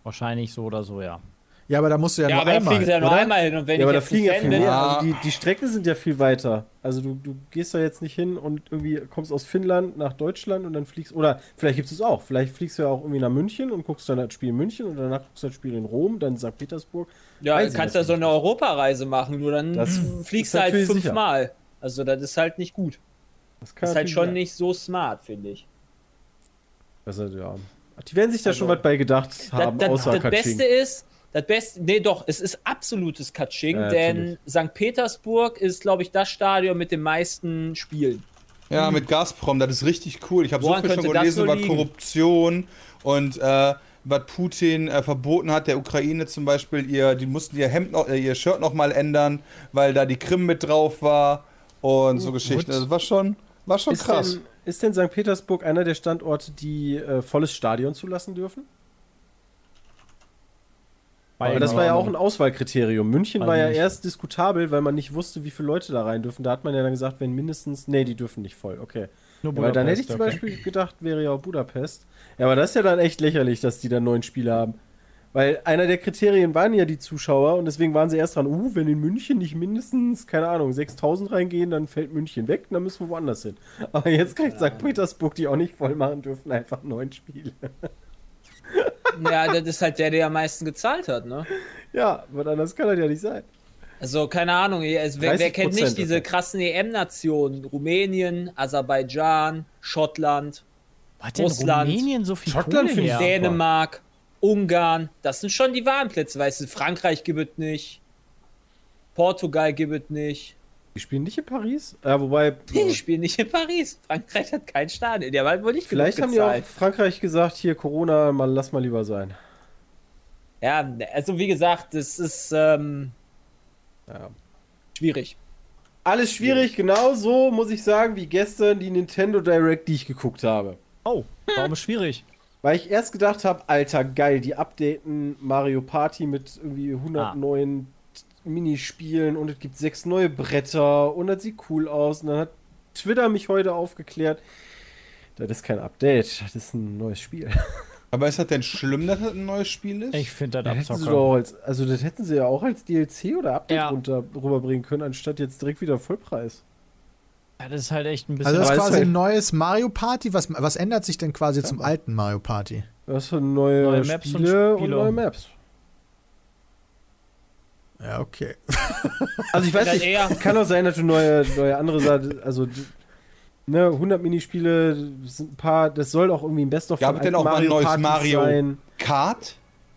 Wahrscheinlich so oder so, ja. Ja, aber da musst du ja, Ja, nur aber da einmal. fliegen sie ja nur oder? einmal hin. Und wenn ja, aber ich da fliegen ja viel mehr. Ja. Also die, die Strecken sind ja viel weiter. Also du, du gehst da jetzt nicht hin und irgendwie kommst aus Finnland nach Deutschland und dann fliegst. Oder vielleicht gibt es es auch. Vielleicht fliegst du ja auch irgendwie nach München und guckst dann das Spiel in München und danach guckst du das Spiel in Rom, dann in St. Petersburg. ja, Weiß kannst du das ja so eine Europareise machen, nur dann Das fliegst du halt fünfmal. Also das ist halt nicht gut. Das Das ist halt schon sein. nicht so smart, finde ich. Also, ja. Die werden sich da schon Also, was bei gedacht haben, das, außer das. Beste ist, das Beste, nee doch, es ist absolutes Katsching, Ja, denn St. Petersburg ist, glaube ich, das Stadion mit den meisten Spielen. Ja, mit Gazprom, das ist richtig cool. Ich habe so viel schon gelesen über liegen? Korruption und äh, was Putin äh, verboten hat, der Ukraine zum Beispiel, ihr, die mussten ihr Hemd noch, äh, ihr Shirt noch mal ändern, weil da die Krim mit drauf war und so Geschichten. Das war schon, war schon Ist krass. denn, ist denn St. Petersburg einer der Standorte, die äh, volles Stadion zulassen dürfen? Aber das war ja auch ein Auswahlkriterium. München war ja erst diskutabel, weil man nicht wusste, wie viele Leute da rein dürfen. Da hat man ja dann gesagt, wenn mindestens. Nee, die dürfen nicht voll. Okay. Nur Ja, weil dann hätte ich Budapest, zum okay. Beispiel gedacht, wäre ja auch Budapest. Ja, aber das ist ja dann echt lächerlich, dass die dann neun Spiele haben. Weil einer der Kriterien waren ja die Zuschauer und deswegen waren sie erst dran, uh, wenn in München nicht mindestens, keine Ahnung, 6000 reingehen, dann fällt München weg, dann müssen wir woanders hin. Aber jetzt kriegt St. Petersburg, die auch nicht voll machen dürfen, einfach neun Spiele. Ja, das ist halt der, der am meisten gezahlt hat, ne? Ja, was anders kann das ja nicht sein. Also, keine Ahnung, also, wer, wer kennt 30% nicht diese krassen EM-Nationen? Rumänien, Aserbaidschan, Schottland, hat Russland, Rumänien so viel Schottland Kohle her? Dänemark, Ungarn. Das sind schon die wahren Plätze, weißt du? Frankreich gibt es nicht. Portugal gibt es nicht. Die spielen nicht in Paris? Ja, wobei, Die spielen nicht in Paris. Frankreich hat kein Stadion. Der war wohl nicht vielleicht haben genug die auch gezahlt. Frankreich gesagt, hier Corona, mal lass mal lieber sein. Ja, also wie gesagt, das ist ähm, Ja. schwierig. Alles schwierig, genau so muss ich sagen, wie gestern die Nintendo Direct, die ich geguckt habe. Oh, warum ist schwierig? Weil ich erst gedacht habe, alter geil, die updaten Mario Party mit irgendwie 100 Ah. neuen Minispielen und es gibt sechs neue Bretter und das sieht cool aus. Und dann hat Twitter mich heute aufgeklärt, das ist kein Update, das ist ein neues Spiel. Aber ist das denn schlimm, dass das ein neues Spiel ist? Ich finde Das das hätten sie Abzocke. doch auch als, also das hätten sie ja auch als DLC oder Update Ja. runter, rüberbringen können, anstatt jetzt direkt wieder Vollpreis. Ja, das ist halt echt ein bisschen. Also das ist quasi ein neues Mario Party. Was, was ändert sich denn quasi zum alten Mario Party? Das sind neue, Neue Maps und Spiele und, Spiele. neue Maps. Ja, okay. Also ich weiß nicht, eher- kann auch sein, dass du neue, neue andere Sachen, also ne, 100 Minispiele sind ein paar, das soll auch irgendwie ein Best-of Gab es denn auch mal ein neues Partys Mario sein. Kart?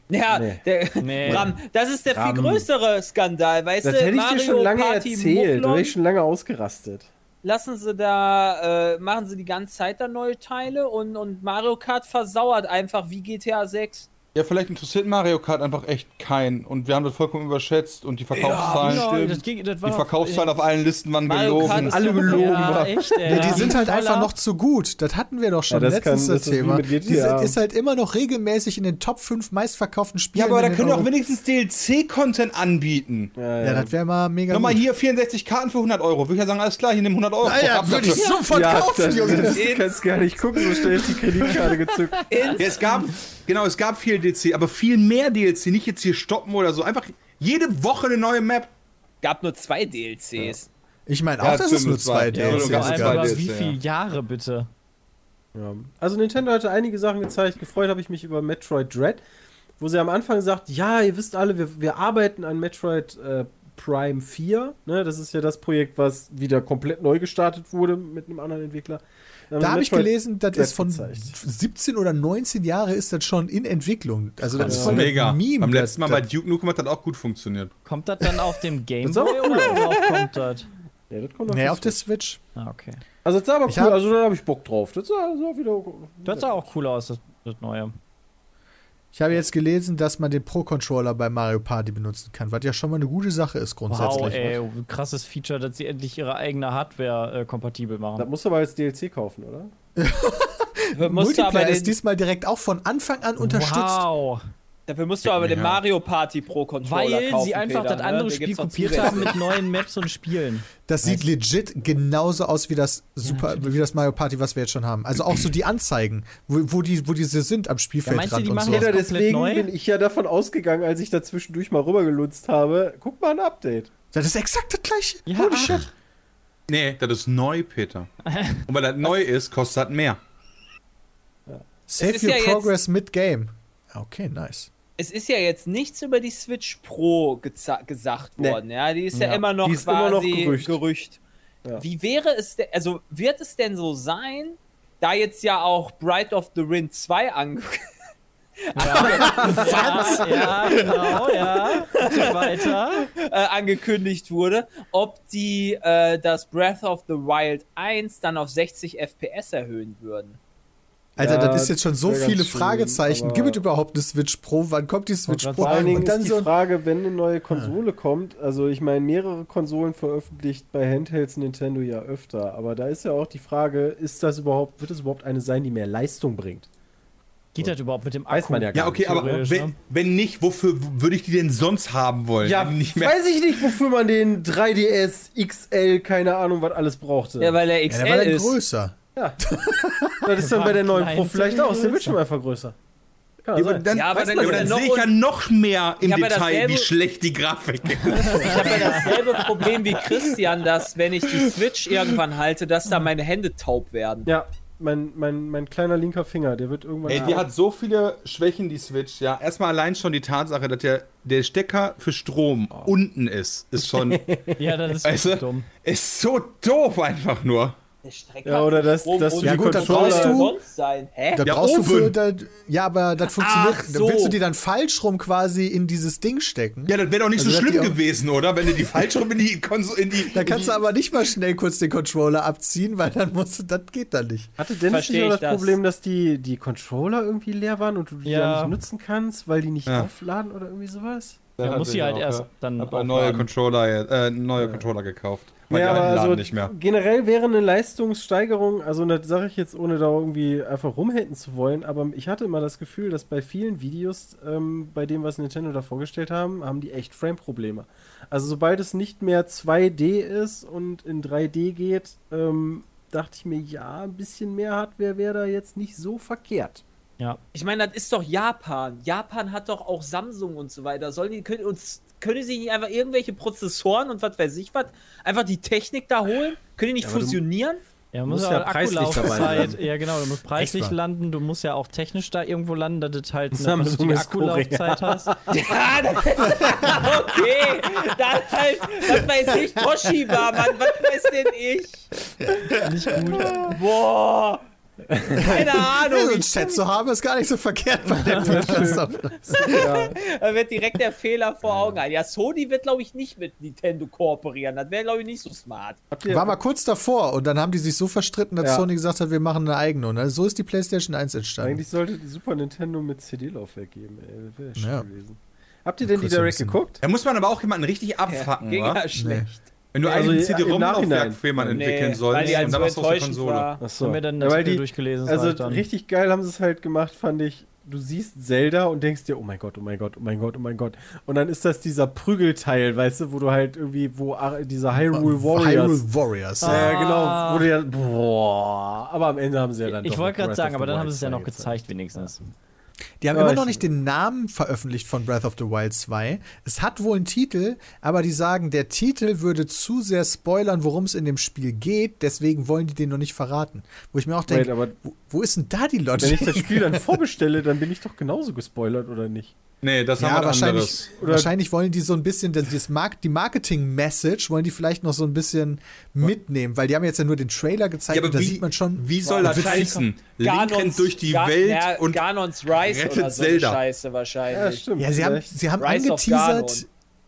Ja, Nee. der, Nee. Bram, das ist der Bram. viel größere Skandal, weißt Das du? hätte ich Mario dir schon lange Party erzählt, da Mufflon, wäre ich schon lange ausgerastet. lassen sie da, äh, machen sie die ganze Zeit da neue Teile und, und Mario Kart versauert einfach wie GTA 6. Ja, vielleicht interessiert Mario Kart einfach echt keinen. Und wir haben das vollkommen überschätzt und die Verkaufszahlen. Ja, das ging, das war die Verkaufszahlen auf allen Listen waren Mario gelogen. Alle belogen. Ja, echt. Ja, die sind halt einfach noch zu gut. Das hatten wir doch schon Ja, das letztens kann- das das Thema. Die sind, ist halt immer noch regelmäßig in den Top 5 meistverkauften Ja, Spielen. aber da können doch Euro- wenigstens DLC-Content anbieten. Ja, Ja, das wäre mal mega Nochmal gut. hier 64 Karten für 100 Euro. Würde ich ja sagen, alles klar, hier nimm 100 Euro. Ja, Ab würde ich sofort ja, kaufen, Junge. das, du kannst gar nicht gucken, so schnell ist die Kreditkarte gezückt. Ja, es gab, Genau, es gab viel DLC, aber viel mehr DLC, nicht jetzt hier stoppen oder so. Einfach jede Woche eine neue Map. Gab nur zwei DLCs. Ich meine Ja, auch, dass es nur zwei zwei. Ja, DLCs zwei gab. DLC, wie ja. viele Jahre bitte? Ja. Also Nintendo hatte einige Sachen gezeigt. Gefreut habe ich mich über Metroid Dread, wo sie am Anfang sagt, ja, ihr wisst alle, wir, wir arbeiten an Metroid äh, Prime 4. Ne? Das ist ja das Projekt, was wieder komplett neu gestartet wurde mit einem anderen Entwickler. Da haben habe ich gelesen, das ist von gezeigt. 17 oder 19 Jahre ist das schon in Entwicklung. Also das Das ist voll mega. ein Meme. Beim das- letzten Mal bei Duke Nukem hat das auch gut funktioniert. Kommt das dann auf dem Game sah Boy aber cool oder worauf kommt das? Ja, das kommt Nee, die auf der Switch. Ah, okay. Also das sah aber Ich cool, hab- also da habe ich Bock drauf. Das sah, sah wieder Das sah auch cool aus, das, das neue. Ich habe jetzt gelesen, dass man den Pro-Controller bei Mario Party benutzen kann, was ja schon mal eine gute Sache ist grundsätzlich. Wow, ey, krasses Feature, dass sie endlich ihre eigene Hardware äh, kompatibel Das machen. musst du aber als DLC kaufen, oder? Multiplayer aber ist diesmal direkt auch von Anfang an unterstützt. Wow, dafür musst du aber den Ja. Mario Party Pro Controller weil kaufen. sie einfach Peter, das andere ne? Den Spiel kopiert haben mit neuen Maps und Spielen. Das sieht legit genauso aus wie das Super, wie das Mario Party, was wir jetzt schon haben. Also auch so die Anzeigen, wo, wo die, wo diese sind am meinst du, Spielfeldrand die und machen so. Ja, komplett deswegen neu? bin ich ja davon ausgegangen, als ich da zwischendurch mal rübergelunzt habe, guck mal ein Update. Das ist exakt das gleiche. Ja, Holy shit. Nee, das ist neu, Peter. Und weil das neu ist, kostet das mehr. Save ist your ja progress mid-game. Okay, nice. Es ist ja jetzt nichts über die Switch Pro gesagt Nee. worden. Ja, die ist ja, Ja. immer noch Die ist quasi immer noch Gerücht. Gerücht. Ja. Wie wäre es denn, also wird es denn so sein, da jetzt ja auch Bright of the Wind 2 ange Ja, ja, genau, ja. Weiter. äh, angekündigt wurde, ob die äh, das Breath of the Wild 1 dann auf 60 FPS erhöhen würden. Alter, Ja, das ist jetzt schon so viele schön, Fragezeichen. aber- Gibt es überhaupt eine Switch Pro? Wann kommt die Switch Pro? Vor allen Dingen Und dann ist die so Frage, wenn eine neue Konsole kommt, also ich meine, mehrere Konsolen veröffentlicht bei Handhelds Nintendo ja öfter, aber da ist ja auch die Frage, ist das überhaupt, wird es überhaupt eine sein, die mehr Leistung bringt? Geht das überhaupt mit dem Akku? Weiß man ja gar Ja, okay, aber theoretisch, wenn, ne? wenn nicht, wofür würde ich die denn sonst haben wollen? Ja, nicht weiß ich nicht, wofür man den 3DS XL, keine Ahnung, was alles brauchte. Ja, weil der ja, XL der war dann ist. größer. das ist dann bei der neuen Pro vielleicht auch, ist der. Bildschirm einfach größer. Ja, ja, dann, Ja, aber dann dann noch sehe ich ja noch mehr im ja Detail, dasselbe- wie schlecht die Grafik ist. Ich habe ja dasselbe Problem wie Christian, dass wenn ich die Switch irgendwann halte, dass da meine Hände taub werden. Ja, mein, mein, mein kleiner linker Finger, der wird irgendwann. Ey, die hat so viele Schwächen, die Switch, ja. Erstmal allein schon die Tatsache, dass der, der Stecker für Strom unten ist, ist schon, Ja, das ist wirklich dumm. ist so doof einfach nur. Der Strecker Ja, oder das- Strom das- Ja, gut, dann brauchst du- sonst sein? Hä? Da Ja, brauchst du für. oben. Da, ja, aber das funktioniert. So. willst du die dann falsch rum quasi in dieses Ding stecken? Ja, das wäre doch nicht Also, so schlimm gewesen, oder? Wenn du die falsch rum in die Konsole, in die. Da kannst du aber nicht mal schnell kurz den Controller abziehen, weil dann musst du, das geht dann nicht. Hatte Dennis nicht das das. Problem, dass die, die Controller irgendwie leer waren und du die Ja. ja nicht nutzen kannst, weil die nicht Ja. aufladen oder irgendwie sowas? Ja, muss sie halt erst dann Hab ein neue aufladen. Controller, äh, neue Controller gekauft. Weil Ja, die aber also nicht mehr. generell wäre eine Leistungssteigerung, also das sage ich jetzt, ohne da irgendwie einfach rumhaten zu wollen, aber ich hatte immer das Gefühl, dass bei vielen Videos, ähm, bei dem, was Nintendo da vorgestellt haben, haben die echt Frame-Probleme. Also sobald es nicht mehr 2D ist und in 3D geht, ähm, dachte ich mir, ja, ein bisschen mehr Hardware wäre da jetzt nicht so verkehrt. Ja. Ich meine, das ist doch Japan. Japan hat doch auch Samsung und so weiter. Sollen die können uns können sie nicht einfach irgendwelche Prozessoren und was weiß ich was einfach die Technik da holen? Können die nicht du- fusionieren? Ja, muss Musst ja ja preislich dabei. Ja, genau, du musst preislich landen, du musst ja auch technisch da irgendwo landen, dass du halt eine Samsung vernünftige. Akkulaufzeit hast. Ja, das, okay. Dann halt, was weiß ich, Toshiba, Mann, was weiß denn ich? Nicht gut. Boah. Keine Ahnung. Ja, so ein ich- Chat zu haben, ist gar nicht so verkehrt bei der Podcast. ja. Da wird direkt der Fehler vor Augen ein. Ja, Sony wird, glaube ich, nicht mit Nintendo kooperieren. Das wäre, glaube ich, nicht so smart. War mal kurz davor und dann haben die sich so verstritten, dass Ja. Sony gesagt hat, wir machen eine eigene. Und so ist die PlayStation 1 entstanden. Eigentlich sollte die Super Nintendo mit CD-Laufwerk geben, ey. Das wäre schön Ja. gewesen. Habt ihr denn die Direct geguckt? Da muss man aber auch jemanden richtig abfacken, Ging oder? ja schlecht. Wenn du Also, einen ja, CD-ROM-Laufwerk im für jemanden Nee, entwickeln weil sollst die halt und so dann machst du aus der Konsole. Achso. Haben wir dann Ja, das die, durchgelesen. also dann. richtig geil haben sie es halt gemacht, fand ich. Du siehst Zelda und denkst dir, oh mein Gott, oh mein Gott, oh mein Gott, oh mein Gott. Und dann ist das dieser Prügelteil, weißt du, wo du halt irgendwie, wo dieser Hyrule Warriors. Hyrule Warriors. Ja, ja. ja, genau, wo du ja, boah, aber am Ende haben sie ja dann Ich wollte gerade sagen, aber dann haben sie es ja noch 2 gezeigt, wenigstens. Die haben Ja, immer noch nicht den Namen veröffentlicht von Breath of the Wild 2. Es hat wohl einen Titel, aber die sagen, der Titel würde zu sehr spoilern, worum es in dem Spiel geht. Deswegen wollen die den noch nicht verraten. Wo ich mir auch denke, wo, ist denn da die wenn ich das Spiel dann vorbestelle, dann bin ich doch genauso gespoilert, oder nicht? Nee, das Ja, haben wir wahrscheinlich, anderes. Oder- wahrscheinlich wollen die so ein bisschen, das, das Mark, die Marketing-Message wollen die vielleicht noch so ein bisschen mitnehmen, weil die haben jetzt ja nur den Trailer gezeigt Ja, aber und da wie, sieht man schon. wie soll das wahrscheinlich heißen? Link rennt durch die Ga- Welt ja, und Ganons Rise rettet oder so eine Zelda. Scheiße wahrscheinlich. stimmt. Ja, sie haben, sie haben angeteasert.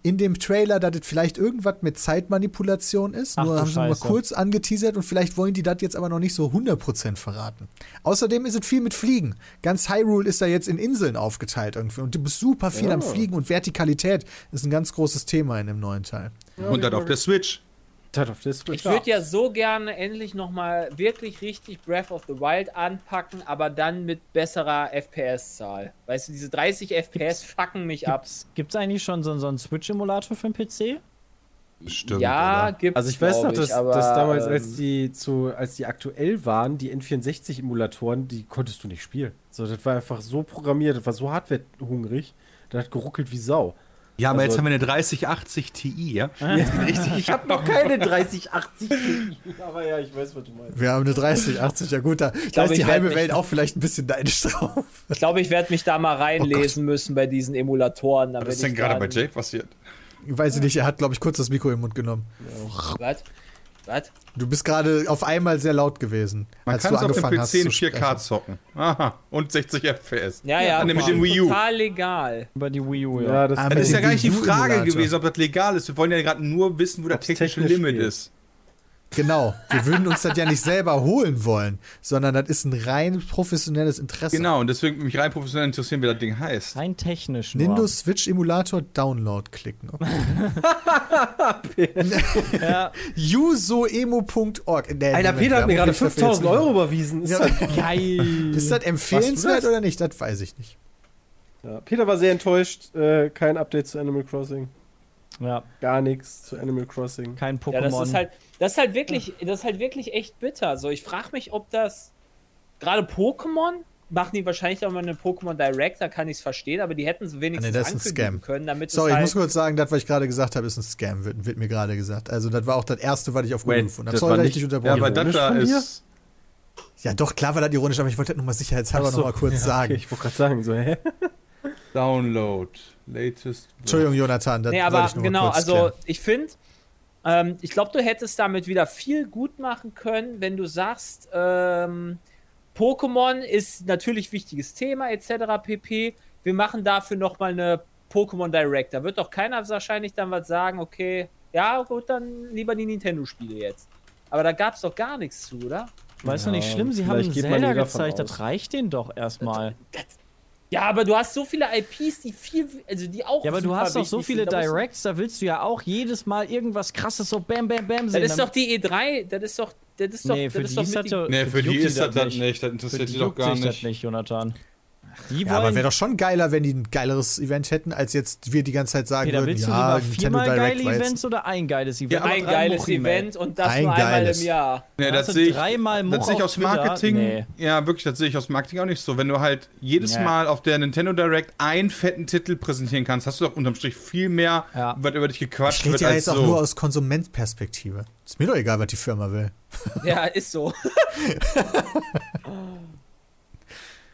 In dem Trailer, dass das vielleicht irgendwas mit Zeitmanipulation ist. Ach Nur haben sie nur mal kurz angeteasert und vielleicht wollen die das jetzt aber noch nicht so 100% verraten. Außerdem ist es viel mit Fliegen. Ganz Hyrule ist da jetzt in Inseln aufgeteilt irgendwie und du bist super viel am Ja. Fliegen und Vertikalität ist ein ganz großes Thema in dem neuen Teil. und dann auf der Switch. Ich würde ja so gerne endlich nochmal wirklich richtig Breath of the Wild anpacken, aber dann mit besserer FPS-Zahl. Weißt du, diese 30 FPS fucken mich ab. Gibt's, gibt's eigentlich schon so, so einen Switch-Emulator für den PC? Stimmt. ja, gibt's. Also ich weiß noch, dass, aber, dass damals, ähm, als die zu, als die aktuell waren, die N64-Emulatoren, die konntest du nicht spielen. So, das war einfach so programmiert, das war so hardwarehungrig, das hat geruckelt wie Sau. Ja, aber Also- jetzt haben wir eine 3080 Ti, ja? Richtig, ich habe noch keine 3080 aber ja, ich weiß, was du meinst. Wir haben eine 3080, ja gut, da, da glaube, ist die ich halbe Welt auch vielleicht ein bisschen neidisch drauf. Ich glaube, ich werde mich da mal reinlesen müssen bei diesen Emulatoren. Was ist denn gerade bei Jake passiert? Weiß ich nicht, er hat, glaube ich, kurz das Mikro im Mund genommen. Was? Was? Du bist gerade auf einmal sehr laut gewesen, Man als kann du es auf dem angefangen hast PC in zu 4K sprechen. zocken. Aha. Und 60 FPS. Ja, ja, nämlich total- den Wii U. Total legal. Über die Wii U, ja. Ja, das Das mit ist ja dem gar nicht die Frage gewesen, ob das legal ist. Wir wollen ja gerade nur wissen, wo das technische technisch Limit geht. ist. Genau, wir würden uns das ja nicht selber holen wollen, sondern das ist ein rein professionelles Interesse. Genau, und deswegen würde mich rein professionell interessieren, wie das Ding heißt. Rein technisch nur. Nintendo Switch Emulator Download klicken. Okay. Ja, Usoemo.org. Nee, Alter, Moment, Peter hat mir gerade gibt's dafür 5000 jetzt Euro überwiesen. Ist, Ja. das- geil. Ist das empfehlenswert oder nicht? Das weiß ich nicht. ja. Peter war sehr enttäuscht. Äh, kein Update zu Animal Crossing. Ja, Gar nichts zu Animal Crossing. kein Pokémon. Ja, das ist halt, das ist halt wirklich, das ist halt wirklich echt bitter. So, ich frage mich, ob das gerade Pokémon machen die wahrscheinlich auch mal eine Pokémon Direct, da kann ich es verstehen, aber die hätten es wenigstens Ah, nee, das ist ein ankündigen Scam. können, damit Sorry, es ich halt, muss kurz sagen, das, was ich gerade gesagt habe, ist ein Scam, wird, wird mir gerade gesagt. Also, das war auch das erste, was ich auf Google gefunden habe. das Sorry, war dass ich nicht- dich Ja, unterbrochen aber habe. das da ist. Ja, doch, klar war das ironisch, aber ich wollte das nochmal sicherheitshalber so. nochmal kurz Ja, sagen. Okay, ich wollte gerade sagen, so, hä? Download. Latest. Entschuldigung, Jonathan, das Nee, aber ich nur mal genau, kurz also klären. ich finde, ähm, ich glaube, du hättest damit wieder viel gut machen können, wenn du sagst, ähm, Pokémon ist natürlich wichtiges Thema etc. pp. Wir machen dafür nochmal eine Pokémon Direct. Da wird doch keiner wahrscheinlich dann was sagen, okay, ja gut, dann lieber die Nintendo-Spiele jetzt. Aber da gab es doch gar nichts zu, oder? Weißt du nicht Ja, schlimm, sie haben Zelda gezeigt, aus. das reicht denen doch erstmal. Ja, aber du hast so viele IPs, die viel, also die auch. Ja, aber du hast doch so viele sind. Directs, da willst du ja auch jedes Mal irgendwas krasses so bam bam bam Das sehen. ist doch die E3, das ist doch, das ist doch, nee, für das die doch ist das die- Nee, für die ist das das nicht. nicht. Das Für interessiert die sie doch gar sich das nicht. nicht, Jonathan. Die Ja, aber wäre doch schon geiler, wenn die ein geileres Event hätten, als jetzt wir die ganze Zeit sagen Peter, würden, willst du ja, lieber Nintendo viermal Direct geile war jetzt- Events oder ein geiles Event? Ja, ein geiles Muchimail. Event und das Ein nur einmal geiles. im Jahr. Nee, das du sehe ich, dreimal das sehe ich aus? Marketing. Nee. Ja, wirklich, das sehe ich aus Marketing auch nicht so. Wenn du halt jedes Nee. Mal auf der Nintendo Direct einen fetten Titel präsentieren kannst, hast du doch unterm Strich viel mehr, Ja. was über dich gequatscht Steht wird, ja als jetzt auch so. nur aus Konsumentperspektive. Ist mir doch egal, was die Firma will. Ja, ist so.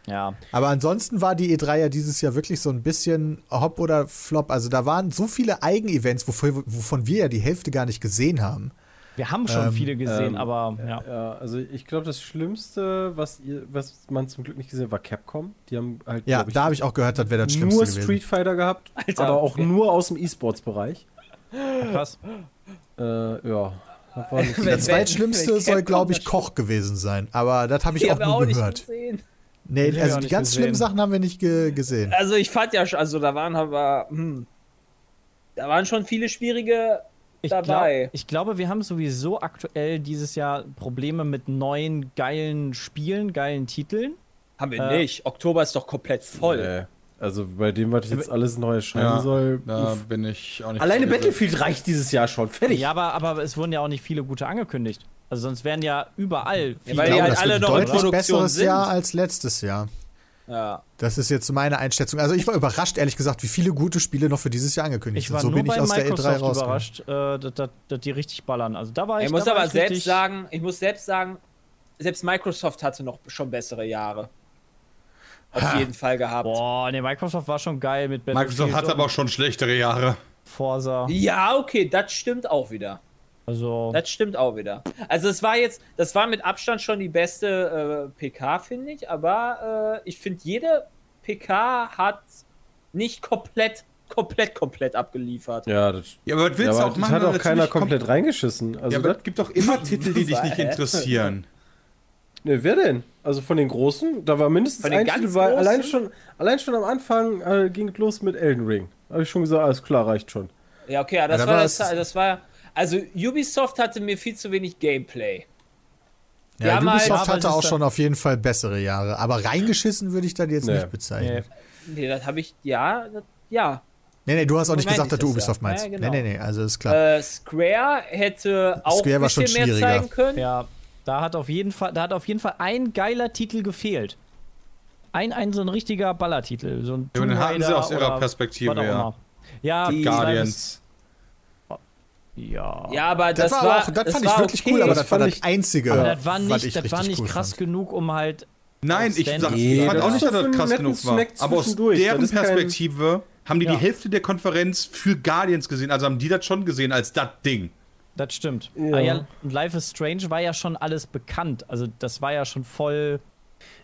Ja, Aber ansonsten war die E3 ja dieses Jahr wirklich so ein bisschen Hop oder Flop. Also da waren so viele Eigenevents, wovon, wovon wir ja die Hälfte gar nicht gesehen haben. wir haben schon Ähm, viele gesehen, ähm, aber ja. Ja, also ich glaube, das Schlimmste, was, ihr, was man zum Glück nicht gesehen hat, war Capcom. Die haben halt, Ja, da habe ich auch gehört, das wäre das Schlimmste nur gewesen. Street Fighter gehabt, Alter, aber auch nur aus dem E-Sports-Bereich. Krass. Äh, ja. Das war nicht Wenn- Der zweitschlimmste soll, glaube ich, das Koch gewesen sein. Aber das habe ich Die auch nur auch nicht gehört. gesehen. Nee, wir also auch die ganz gesehen. schlimmen Sachen haben wir nicht ge gesehen. Also ich fand ja, also da waren aber, hm, da waren schon viele schwierige Ich, dabei. glaub, ich glaube, wir haben sowieso aktuell dieses Jahr Probleme mit neuen geilen Spielen, geilen Titeln. Haben wir Äh, nicht. Oktober ist doch komplett voll. Nee. Also bei dem, was jetzt alles neu erscheinen Ja, soll. Da uff. bin ich auch nicht. Alleine so Battlefield reicht dieses Jahr schon. Fertig. Ja, aber, aber es wurden ja auch nicht viele gute angekündigt. Also sonst wären ja überall viele. weil die Ich glaube, halt das alle wird noch in ein deutlich Produktion besseres sind. Jahr als letztes Jahr. Ja. Das ist jetzt meine Einschätzung. Also ich war überrascht, ehrlich gesagt, wie viele gute Spiele noch für dieses Jahr angekündigt Ich war sind. So nur bin ich bei aus der E3 Microsoft raus. überrascht, äh, dass, dass, dass die richtig ballern. Also da war ich Ich muss aber ich selbst sagen, ich muss selbst sagen, selbst Microsoft hatte noch schon bessere Jahre. Auf jeden Fall gehabt. Boah, ne, Microsoft war schon geil mit Microsoft hat aber auch schon schlechtere Jahre. Forza. Ja, okay, das stimmt auch wieder. Also, Das stimmt auch wieder. Also es war jetzt, das war mit Abstand schon die beste äh, PK, finde ich, aber äh, ich finde, jede PK hat nicht komplett, komplett, komplett abgeliefert. Ja, das, Ja, aber was willst ja, du aber auch das machen? hat auch keiner komplett kom- reingeschissen. Also Ja, aber das, es gibt doch immer Titel, die dich nicht interessieren. ne, wer denn? Also von den Großen, da war mindestens ein Titel, weil allein schon, allein schon am Anfang äh, ging es los mit Elden Ring. Habe ich schon gesagt, alles klar, reicht schon. Ja, okay, aber das, Ja, war, das, das war, also Ubisoft hatte mir viel zu wenig Gameplay. Ja, Ja, mal- Ubisoft hatte auch schon auf jeden Fall bessere Jahre. Aber reingeschissen würde ich das jetzt Nee. nicht bezeichnen. nee. Nee, das habe ich, ja, das, ja. Nee, nee, du hast auch nicht gesagt, dass du Ubisoft ja. meinst. Ja, genau. Nee, nee, nee, also ist klar. Äh, Square hätte auch Square ein bisschen mehr zeigen können. ja, da hat auf jeden Fall, da hat auf jeden Fall ein geiler Titel gefehlt. Ein, ein so ein richtiger Ballertitel. So ein Ja, den hatten sie aus ihrer Perspektive, ja. Ja, Die- Guardians. Ja. Ja, aber das, das, war auch, das fand ich war wirklich okay. cool, aber Das das war fand das ich- Einzige, aber das war was nicht, ich das war nicht cool krass fand. genug, um halt. Nein, ich, sag, Nee, ich fand das auch nicht, dass das krass genug war. Aber aus deren Das Perspektive haben die Ja. die Hälfte der Konferenz für Guardians gesehen. Also haben die das schon gesehen als das Ding. Das stimmt. Ja. Ah, ja, und Life is Strange war ja schon alles bekannt. Also das war ja schon voll.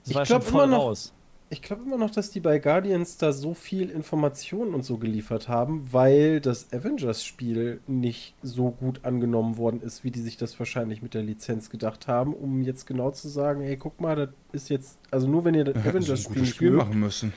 Das Ich war glaub schon voll immer noch- raus. Ich glaube immer noch, dass die bei Guardians da so viel Informationen und so geliefert haben, weil das Avengers-Spiel nicht so gut angenommen worden ist, wie die sich das wahrscheinlich mit der Lizenz gedacht haben, um jetzt genau zu sagen, ey, guck mal, das ist jetzt, also nur wenn ihr das Avengers-Spiel Spiel mögt, machen müssen.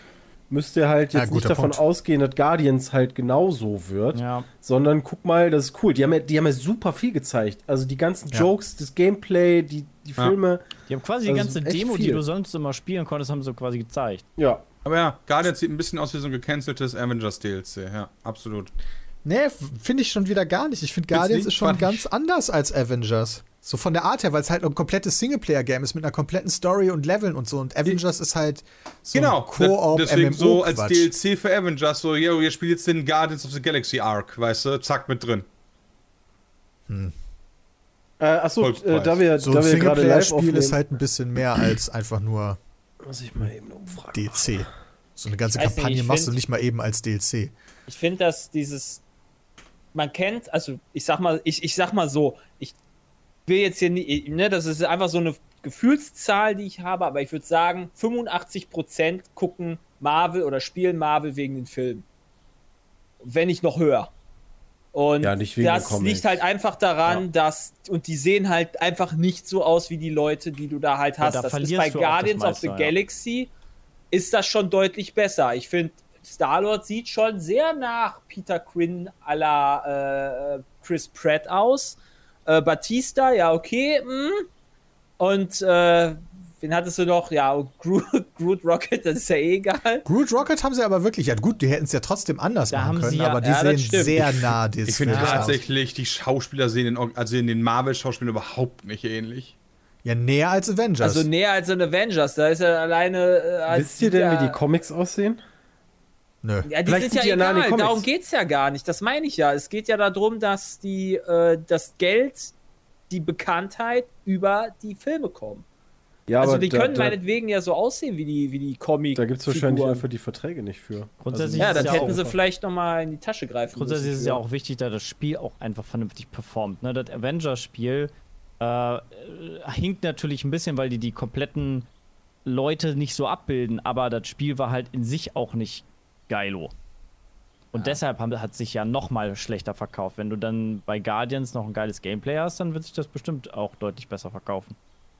Müsst ihr halt Ja, jetzt guter nicht davon Punkt. ausgehen, dass Guardians halt genauso wird, Ja. sondern guck mal, das ist cool. Die haben ja, die haben ja super viel gezeigt. Also die ganzen Ja. Jokes, das Gameplay, die, die Ja. Filme, Die haben quasi die Also ganze Demo, die viel. du sonst immer spielen konntest, haben sie quasi gezeigt. ja. Aber ja, Guardians sieht ein bisschen aus wie so ein gecanceltes Avengers DLC. Ja, absolut. Nee, finde ich schon wieder gar nicht. Ich finde Guardians ist schon ganz anders als Avengers. So von der Art her, weil es halt ein komplettes Singleplayer-Game ist mit einer kompletten Story und Leveln und so. Und Avengers ist halt so Genau, ein Koop deswegen so als. DLC für Avengers, so, yo, ihr spielt jetzt den Guardians of the Galaxy Arc, weißt du, zack, mit drin. Äh, achso, äh, da wir, So da ein wir gerade live Singleplayer-Spiel aufnehmen, ist halt ein bisschen mehr als einfach nur muss ich mal eben eine Umfrage DLC. So eine ganze nicht, Kampagne ich machst du find- nicht mal eben als DLC. Ich finde, dass dieses, man kennt, also ich sag mal, ich, ich sag mal so, ich will jetzt hier nie, ne, das ist einfach so eine Gefühlszahl, die ich habe, aber ich würde sagen, 85% gucken Marvel oder spielen Marvel wegen den Filmen. Wenn nicht noch höher. Und Ja, nicht das liegt halt einfach daran, Ja. dass, und die sehen halt einfach nicht so aus wie die Leute, die du da halt Ja, hast. da das ist bei Guardians of the ja. Galaxy ist das schon deutlich besser. Ich finde, Star-Lord sieht schon sehr nach Peter Quinn à la äh, Chris Pratt aus. Äh, Batista, ja, okay. mm. Und äh, wen hattest du noch? Ja, Groot, Groot Rocket, das ist ja eh egal. Groot Rocket haben sie aber wirklich, ja gut, die hätten es ja trotzdem anders Da machen haben können, sie ja- aber die ja, das sehen stimmt. sehr Ich nah des Ich finde aus. tatsächlich, die Schauspieler sehen den, also in den Marvel-Schauspielern überhaupt nicht ähnlich. Ja, näher als Avengers. Also näher als in Avengers. Da ist er alleine. Äh, als Wisst ihr denn, ja, wie die Comics aussehen? Nö. Ja, die Vielleicht sind sind ja die ja egal. Comics. Darum geht's ja gar nicht. Das meine ich ja. Es geht ja darum, dass die äh, das Geld, die Bekanntheit über die Filme kommen. Ja, also die da, können da, meinetwegen ja so aussehen wie die wie die Comic. da gibt es wahrscheinlich einfach die Verträge nicht für. Grundsätzlich Ja, ist dann ja hätten sie vielleicht noch mal in die Tasche greifen Grundsätzlich müssen. ist es ja auch wichtig, dass das Spiel auch einfach vernünftig performt. Ne? Das Avengers-Spiel äh, äh, hinkt natürlich ein bisschen, weil die die kompletten Leute nicht so abbilden, aber das Spiel war halt in sich auch nicht geilo. Und deshalb haben, hat sich ja noch mal schlechter verkauft. Wenn du dann bei Guardians noch ein geiles Gameplay hast, dann wird sich das bestimmt auch deutlich besser verkaufen.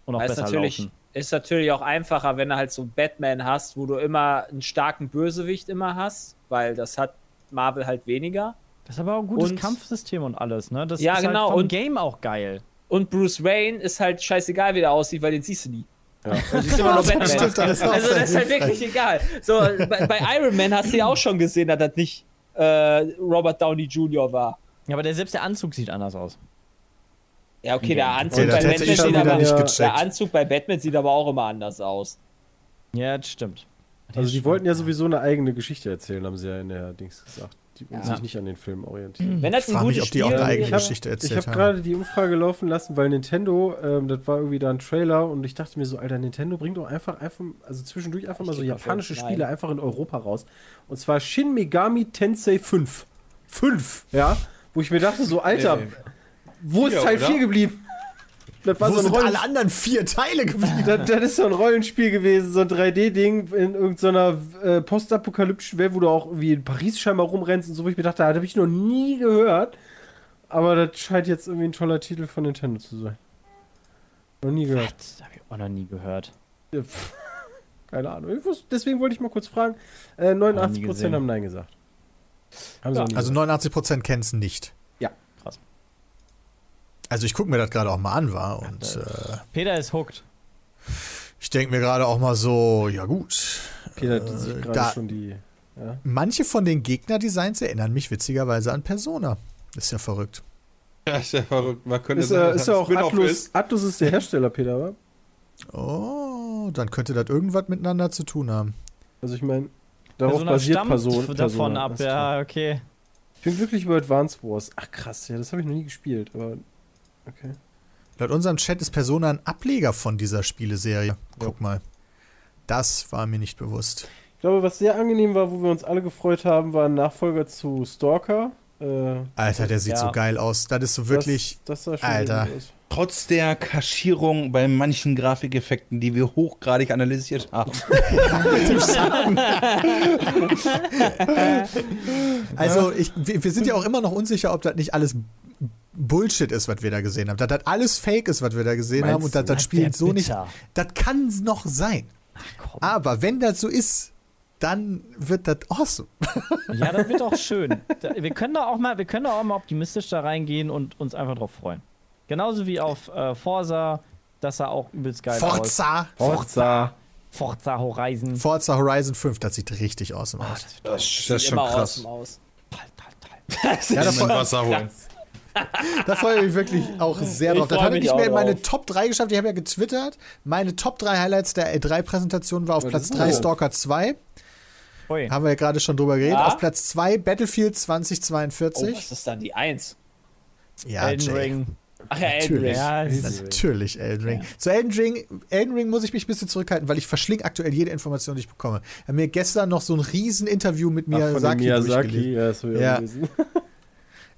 Und auch Ist besser natürlich, laufen. ist natürlich auch einfacher, wenn du halt so Batman hast, wo du immer einen starken Bösewicht immer hast, weil das hat Marvel halt weniger. Das ist aber auch ein gutes Und- Kampfsystem und alles, ne? Das Ja, ist genau, halt vom und- Game auch geil. Und Bruce Wayne ist halt scheißegal, wie der aussieht, weil den siehst du nie. Du siehst immer nur Batman. stimmt, das ist also das ist halt wirklich egal. So, bei, bei Iron Man hast du ja auch schon gesehen, dass das nicht äh, Robert Downey Jr. war. Ja, aber der, selbst der Anzug sieht anders aus. Ja, okay, der Anzug, Okay, das bei Batman sieht aber, nicht ja, der. Anzug bei Batman sieht aber auch immer anders aus. Ja, das stimmt. Also die ist wollten ja sowieso eine eigene Geschichte erzählen, haben sie ja in der Dings gesagt. Die und Ja. sich nicht an den Film orientieren. Wenn das Ich frage mich, ob die auch eine eigene Ich hab- Geschichte Ich erzählt habe haben. gerade die Umfrage laufen lassen, weil Nintendo, ähm, das war irgendwie da ein Trailer und ich dachte mir so, Alter, Nintendo bringt doch einfach, einfach also zwischendurch einfach mal Ich so geb japanische Spiele nein. einfach in Europa raus. Und zwar Shin Megami Tensei 5. 5, ja? Wo ich mir dachte so, Alter, Nee. wo ist Teil oder? 4 geblieben? Das war Wo so ein sind alle anderen vier Teile geblieben? das, das ist so ein Rollenspiel gewesen, so ein 3D-Ding in irgendeiner äh, postapokalyptischen Welt, wo du auch irgendwie in Paris scheinbar rumrennst und so, wo ich mir dachte, das habe ich noch nie gehört. Aber das scheint jetzt irgendwie ein toller Titel von Nintendo zu sein. Noch nie gehört. Das habe ich auch noch nie gehört. Ja, pff, Keine Ahnung. Ich wusste, deswegen wollte ich mal kurz fragen. Äh, Noch nie 89% gesehen. haben Nein gesagt. Haben Ja, Also gesagt. 89% kennen es nicht. Also ich gucke mir das gerade auch mal an, war und äh, Peter ist hooked. ich denke mir gerade auch mal so, ja gut. Peter hat äh, sich gerade schon die. Ja. Manche von den Gegnerdesigns erinnern mich witzigerweise an Persona. Ist ja verrückt. Ja, ist ja verrückt. Man könnte Ist, sagen, äh, ist ja das auch Atlus. ist. Atlus ist der Hersteller, Peter, wa? Oh, dann könnte das irgendwas miteinander zu tun haben. Also ich meine, darauf Persona basiert stammt Person, davon Persona. ab, ja, okay. Ich bin glücklich über Advance Wars. Ach krass, ja, das habe ich noch nie gespielt, aber okay. Laut unserem Chat ist Persona ein Ableger von dieser Spieleserie. Guck mal. Das war mir nicht bewusst. Ich glaube, was sehr angenehm war, wo wir uns alle gefreut haben, war ein Nachfolger zu Stalker. Äh, Alter, der sieht Ja. so geil aus. Das ist so wirklich. Das, das sah schon Alter. Trotz der Kaschierung bei manchen Grafikeffekten, die wir hochgradig analysiert haben. Also, ich, wir wir sind ja auch immer noch unsicher, ob das nicht alles Bullshit ist, was wir da gesehen haben. Dass das alles Fake ist, was wir da gesehen Meinst haben und dass das Spiel so nicht. Das kann noch sein. Komm. Aber wenn das so ist, dann wird das awesome. Ja, das wird auch schön. Wir können da auch mal, wir können da auch mal optimistisch da reingehen und uns einfach drauf freuen. Genauso wie auf äh, Forza, das sah auch übelst geil aus. Forza. Forza. Forza Horizon. Forza Horizon 5, das sieht richtig awesome Ah, aus. das wird Das, Sieht das ist schon krass. awesome aus. toll, toll, toll. Ja, da Mal freue Wasser holen. Da freu ich mich wirklich auch sehr Ich drauf. Das habe ich mich nicht mehr in meine drauf. Top 3 geschafft. Ich habe ja getwittert. Meine Top 3 Highlights der E3-Präsentation war auf Platz ist 3 das? Stalker 2. Ui. Haben wir ja gerade schon drüber geredet. Ja. Auf Platz 2 Battlefield Oh, 2042. was ist dann die Eins? ja, Elden Jay. Ring. Ach ja, Elden Natürlich. Ring. Ja. Natürlich Elden Ring. Zu Elden Ring, Elden Ring muss ich mich ein bisschen zurückhalten, weil ich verschlinge aktuell jede Information, die ich bekomme. Ich habe mir gestern noch so ein riesen Interview mit Ach, von dem Miyazaki, Miyazaki. Ja, das Ja.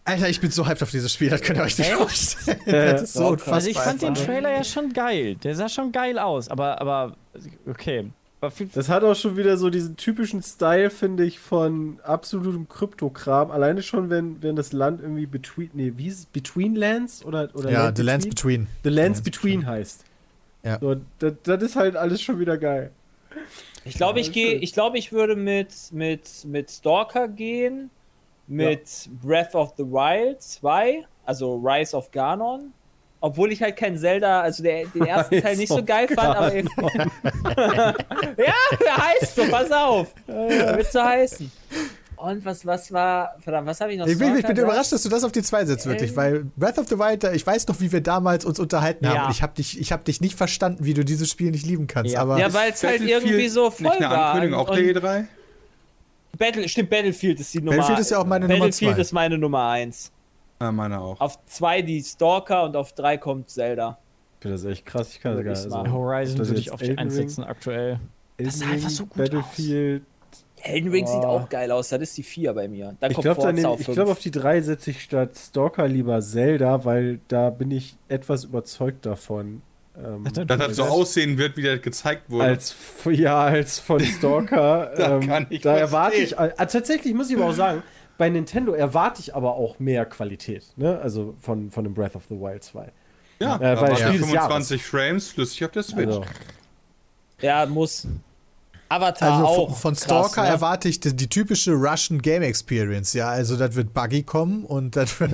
Alter, ich bin so hyped auf dieses Spiel, das könnt ihr euch nicht Echt? vorstellen. Ja, Das ist so unfassbar. Also ich fand den. Trailer ja schon geil. Der sah schon geil aus, aber, aber okay. Das hat auch schon wieder so diesen typischen Style, finde ich, von absolutem Kryptokram. Alleine schon, wenn, wenn das Land irgendwie between, nee, wie ist es? Between Lands oder, oder Ja, Land The Lands Between? The Lands Between heißt. Ja. So, das, das ist halt alles schon wieder geil. Ich glaube, ich gehe, ich glaube, ich würde mit, mit, mit Stalker gehen, mit Breath of the Wild 2, also Rise of Ganon. Obwohl ich halt kein Zelda, also der, den ersten Teil nicht so geil fand, aber ja, der heißt so, pass auf. Wird so heißen. Und was, was war, verdammt, was habe ich noch? Ich bin, ich bin überrascht, dass du das auf die 2 setzt, wirklich, Ähm. weil Breath of the Wild, ich weiß noch, wie wir damals uns unterhalten haben Ja. ich habe dich, ich hab dich nicht verstanden, wie du dieses Spiel nicht lieben kannst, Ja. aber Ja, weil es halt irgendwie so voll Nicht eine war. Ankündigung auf und- der E3? Battle, stimmt, Battlefield ist die Nummer Battlefield ist ja auch meine Nummer Battlefield zwei. ist meine Nummer 1. Ah, meine auch. Auf 2 die Stalker und auf 3 kommt Zelda. Ich finde das echt krass. Ich kann das Würde gar ich nicht. sagen. Also, Horizon das würde ich auf die Elden 1 Ring? setzen aktuell. Elden sah einfach so gut Battlefield. Elden Ring sieht Boah. auch geil aus, das ist die 4 bei mir. Dann Ich glaube, Forza auf ich 5. glaub, auf die 3 setze ich statt Stalker lieber Zelda, weil da bin ich etwas überzeugt davon. Ähm, Dass das so aussehen wird, wie das gezeigt wurde. als ja als von Stalker. Da ähm, kann ich da erwarte ich äh, tatsächlich muss ich aber auch sagen bei Nintendo erwarte ich aber auch mehr Qualität ne? Also von von dem Breath of the Wild 2 ja, äh, weil des 25 Frames flüssig auf der Switch. also. Ja, muss. Avatar Also auch. von, von krass, Stalker ne? erwarte ich die, die typische Russian Game Experience, ja. Also das wird buggy kommen und das wird,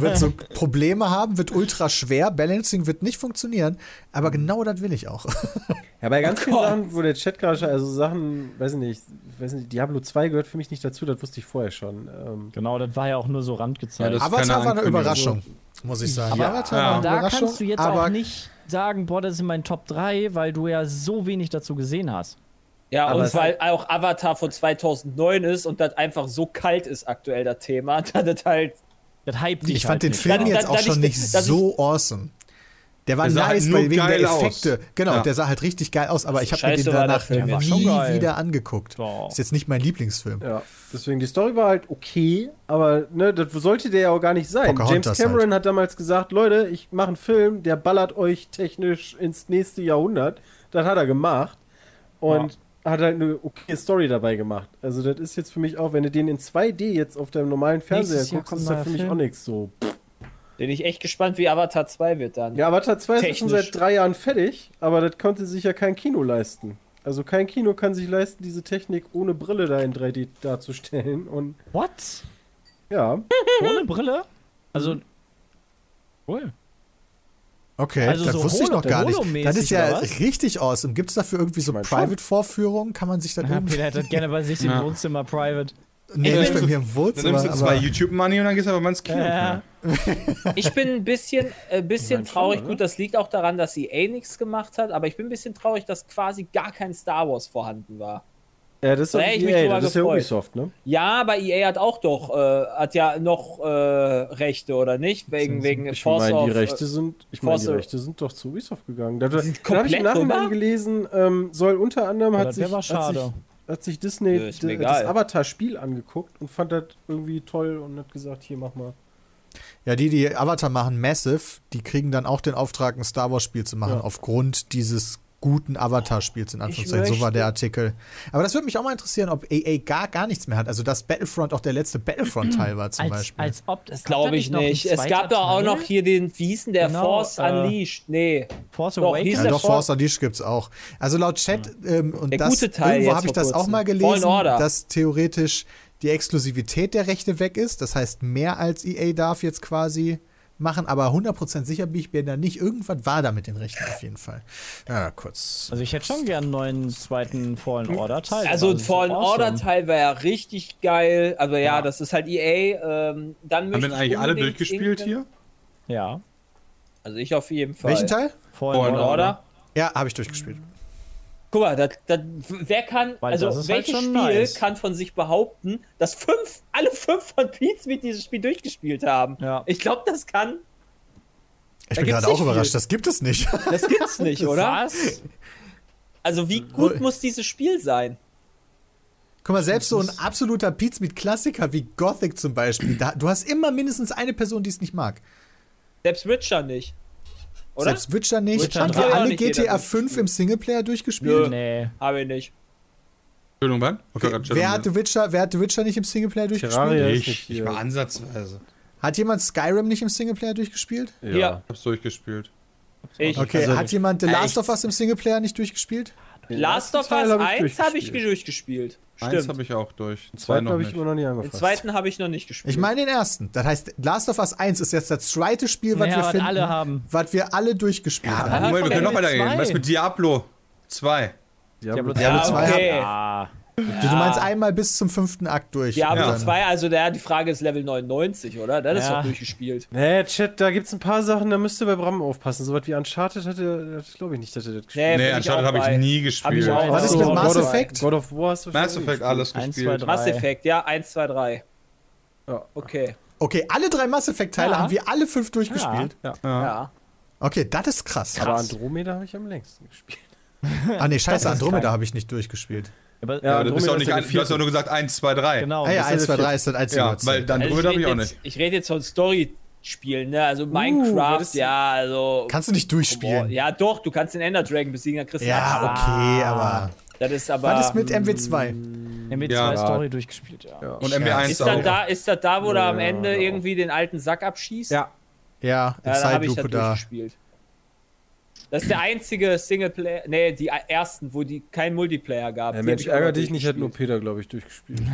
wird so Probleme haben, wird ultra schwer, Balancing wird nicht funktionieren, aber genau das will ich auch. ja bei ganz vielen Gott. Sachen wo der Chat gerade schon- also Sachen weiß ich nicht weiß nicht Diablo 2 gehört für mich nicht dazu das wusste ich vorher schon ähm, Genau, das war ja auch nur so randgezeigt. Ja, ist Avatar war eine. Überraschung, muss ich sagen. Aber- Avatar Ja. war eine da Überraschung, kannst du jetzt aber auch nicht sagen, boah, das sind mein Top 3, weil du ja so wenig dazu gesehen hast. Ja, Aber und weil auch Avatar von 2009 ist und das einfach so kalt ist aktuell, das Thema, dass das halt. Das hype dich Ich fand halt den nicht. Film Dann- jetzt dann- auch dann schon ich- nicht so awesome. Der war Der halt nice, weil wegen der geil aus. Effekte. Genau, Ja. der sah halt richtig geil aus, aber ich habe mir den danach nie wieder angeguckt. Boah. Ist jetzt nicht mein Lieblingsfilm. Ja, deswegen die Story war halt okay, aber ne, das sollte der ja auch gar nicht sein. Pocahontas James Cameron hat damals gesagt, Leute, ich mache einen Film, der ballert euch technisch ins nächste Jahrhundert. Das hat er gemacht und hat halt eine okay Story dabei gemacht. Also das ist jetzt für mich auch, wenn du den in 2D jetzt auf deinem normalen Fernseher Nächstes guckst, kommt ist das für neuer mich Film. auch nichts so. Bin ich echt gespannt, wie Avatar 2 wird dann. Ja, Avatar 2 ist schon Technisch. seit drei Jahren fertig, aber das konnte sich ja kein Kino leisten. Also kein Kino kann sich leisten, diese Technik ohne Brille da in 3D darzustellen. Und What? ja, Ohne Brille? Also. Cool. Okay, Also das so wusste ich noch gar nicht. Das ist ja richtig awesome. Gibt es dafür irgendwie so schon. Private-Vorführungen? Kann man sich dann Ja, irgendwie. Peter hätte das gerne bei sich im Ja. Wohnzimmer private. Nee, Dann nicht bei mir im Dann Wohnzimmer. nimmst du zwei YouTube-Money und dann gehst du aber mal ins Kino. Ja. Ich bin ein bisschen, äh, bisschen schon, traurig. oder? Gut, das liegt auch daran, dass EA nichts gemacht hat, aber ich bin ein bisschen traurig, dass quasi gar kein Star Wars vorhanden war. Ja das ist, Da ich mich EA, drüber das ist ja. Ubisoft, ne? Ja, aber EA hat auch doch, äh, hat ja noch äh, Rechte, oder nicht? Wegen, wegen Ich Force meine, die of, Rechte sind, ich meine, die Rechte sind doch zu Ubisoft gegangen. Da, da habe ich im Nachhinein gelesen, ähm, soll unter anderem hat das sich, hat sich hat sich Disney Ja, das Avatar-Spiel angeguckt und fand das irgendwie toll und hat gesagt, hier mach mal. ja, die, die Avatar machen, Massive, die kriegen dann auch den Auftrag, ein Star Wars-Spiel zu machen, Ja. aufgrund dieses guten Avatar-Spiels, in Anführungszeichen. So war der Artikel. Aber das würde mich auch mal interessieren, ob EA gar, gar nichts mehr hat. Also, dass Battlefront auch der letzte Battlefront-Teil war, zum Als, Beispiel. als ob das Glaube ich nicht. Es gab doch auch noch hier den, wie hieß denn der Genau, Force äh, Unleashed? Nee. Force Doch, Awakens. hieß Ja, doch, Force- Unleashed gibt's auch. Also laut Chat, ähm, und Der das, gute Teil irgendwo habe ich das auch mal gelesen, dass theoretisch die Exklusivität der Rechte weg ist. Das heißt, mehr als EA darf jetzt quasi machen, aber 100% sicher bin ich mir da nicht. Irgendwas war da mit den Rechten auf jeden Fall. Ja, kurz. Also ich hätte schon gern einen neuen zweiten Fallen Order Teil. Also Fallen awesome. Order Teil wäre ja richtig geil. Aber ja, Ja. das ist halt EA. Ähm, dann Haben wir ich eigentlich alle durchgespielt hier? Ja. Also ich auf jeden Fall. Welchen Teil? Fallen, Fallen Order? Ja, habe ich durchgespielt. Guck mal, das, das, wer kann, Weil also halt welches schon Spiel nice. kann von sich behaupten, dass fünf, alle fünf von Pizmeet dieses Spiel durchgespielt haben? Ja. Ich glaube, das kann, Ich Da bin gibt's gerade auch nicht überrascht, viel. das gibt es nicht. das gibt's nicht, oder? Was? Also wie gut muss dieses Spiel sein? Guck mal, selbst so ein absoluter Pizmeet Klassiker wie Gothic zum Beispiel, da, du hast immer mindestens eine Person, die es nicht mag. Selbst Witcher nicht. Oder? Selbst Witcher nicht. Witcher Haben wir alle nicht GTA 5 im Singleplayer durchgespielt? Nö. Nee. Habe ich nicht. Entschuldigung, wann? Wer hatte Witcher, wer hatte Witcher nicht im Singleplayer durchgespielt? Ich, nicht ich mal ansatzweise. Hat jemand Skyrim nicht im Singleplayer durchgespielt? Ja. Ja. Hab's durchgespielt. Ich. Okay, Also- hat jemand The Last Echt? of Us im Singleplayer nicht durchgespielt? Last of Us Teil hab ich 1 habe ich durchgespielt. Eins habe ich auch durch. Den Zwei zweiten habe ich nicht. immer noch nie Den angefasst. zweiten habe ich noch nicht gespielt. Ich meine den ersten. Das heißt, Last of Us 1 ist jetzt das zweite Spiel, was Ja, wir was finden, alle haben. was wir alle durchgespielt Ja, haben. Moment, wir können noch Diablo weitergehen. 2. Was mit Diablo 2? Diablo Diablo ja, 2 okay. Ah. Du, meinst einmal bis zum fünften Akt durch. Diablo Und dann- 2, also der, die Frage ist Level 99, oder? Das ist Ja. doch durchgespielt. Nee, Chat, da gibt's ein paar Sachen, da müsst ihr bei Bram aufpassen. Soweit wie Uncharted hatte, glaube ich nicht, dass er das gespielt Nee, Nee, ich Uncharted habe ich nie Hab gespielt. ich auch. Was ist So, mit God Mass Effect? God of War hast du Mass Effect alles Eins, gespielt. zwei, Mass Drei. Effect, ja, 1, 2, 3. Ja. Okay. Okay, alle drei Mass Effect-Teile Ja. haben wir alle fünf durchgespielt. Ja. Okay, das ist krass. Aber Andromeda habe ich am längsten gespielt. Ah, nee, scheiße, ist Andromeda habe ich nicht durchgespielt. Aber, Ja, Aber du, bist auch nicht, ja ein- du hast doch nur gesagt 1, 2, 3. genau. Ah ja, das 1, ist 2, der 3 ist das einzige. Ja, weil dann Also ich habe ich auch rede nicht. jetzt, ich rede jetzt von Story-Spielen, ne? Also was Minecraft, ist- ja, also. Kannst du nicht Boah, durchspielen. ja, doch, du kannst den Ender Dragon besiegen, dann kriegst du Ja, okay, aber. Das ist aber. Was ist mit MW2? MW2 Ja. Story durchgespielt, ja. Ja. Und MW1 ist auch. das, da, ist das da, wo du am Ja, Ende ja. irgendwie den alten Sack abschießt? Ja. Ja, in Ja, da habe ich das Zeitlupe da. durchgespielt. Das ist der einzige Singleplayer, nee, die ersten, wo die kein Multiplayer gab. Ja, Mensch, hab ich auch ärger noch dich nicht, hat nur. Peter, glaube ich, durchgespielt.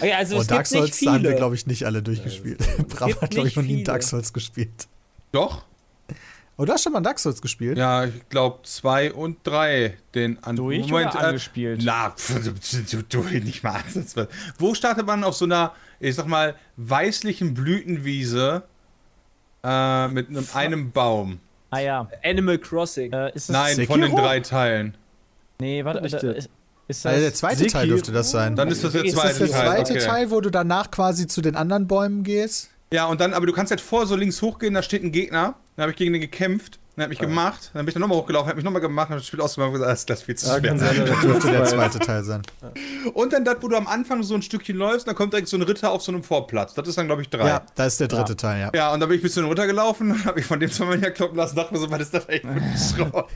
Okay, also Oh, es Dark gibt nicht Souls haben wir, viele. glaube ich, nicht alle durchgespielt. Brav gibt hat, glaube ich, noch nie. Dark Souls gespielt. Doch? Oh, du hast schon mal Dark Souls gespielt? Ja, ich glaube 2 und 3. Den an Durch Moment, oder angespielt? Na, pf, du, du, du, nicht mal ansatzweise. Wo startet man auf so einer, ich sag mal, weißlichen Blütenwiese äh, mit einem, einem Baum? Ah ja. Animal Crossing. Äh, ist Nein, Sekiro? von den drei Teilen. Nee, warte, da, der- ist, ist das. Also der zweite Teil Sekiro. dürfte das sein. Dann ist das der Ist ist zweite das der Teil. zweite okay. Teil, wo du danach quasi zu den anderen Bäumen gehst? Ja, und dann, aber du kannst halt vor so links hochgehen, da steht ein Gegner. Dann habe ich gegen den gekämpft. Dann hat mich gemacht. Dann bin ich dann nochmal hochgelaufen, hat mich nochmal gemacht und das Spiel ausgemacht und gesagt, das ist das viel zu Ja, schwer. sein, dass Dürfte der das zweite Teil sein. Und dann das, wo du am Anfang so ein Stückchen läufst, dann kommt direkt so ein Ritter auf so einem Vorplatz. Das ist dann, glaube ich, drei. Ja, da ist der dritte Teil, ja. Ja, und dann bin ich ein bisschen runtergelaufen, habe ich von dem zweimal herkloppen lassen, dachte mir so, was ist das eigentlich für ein Schrott?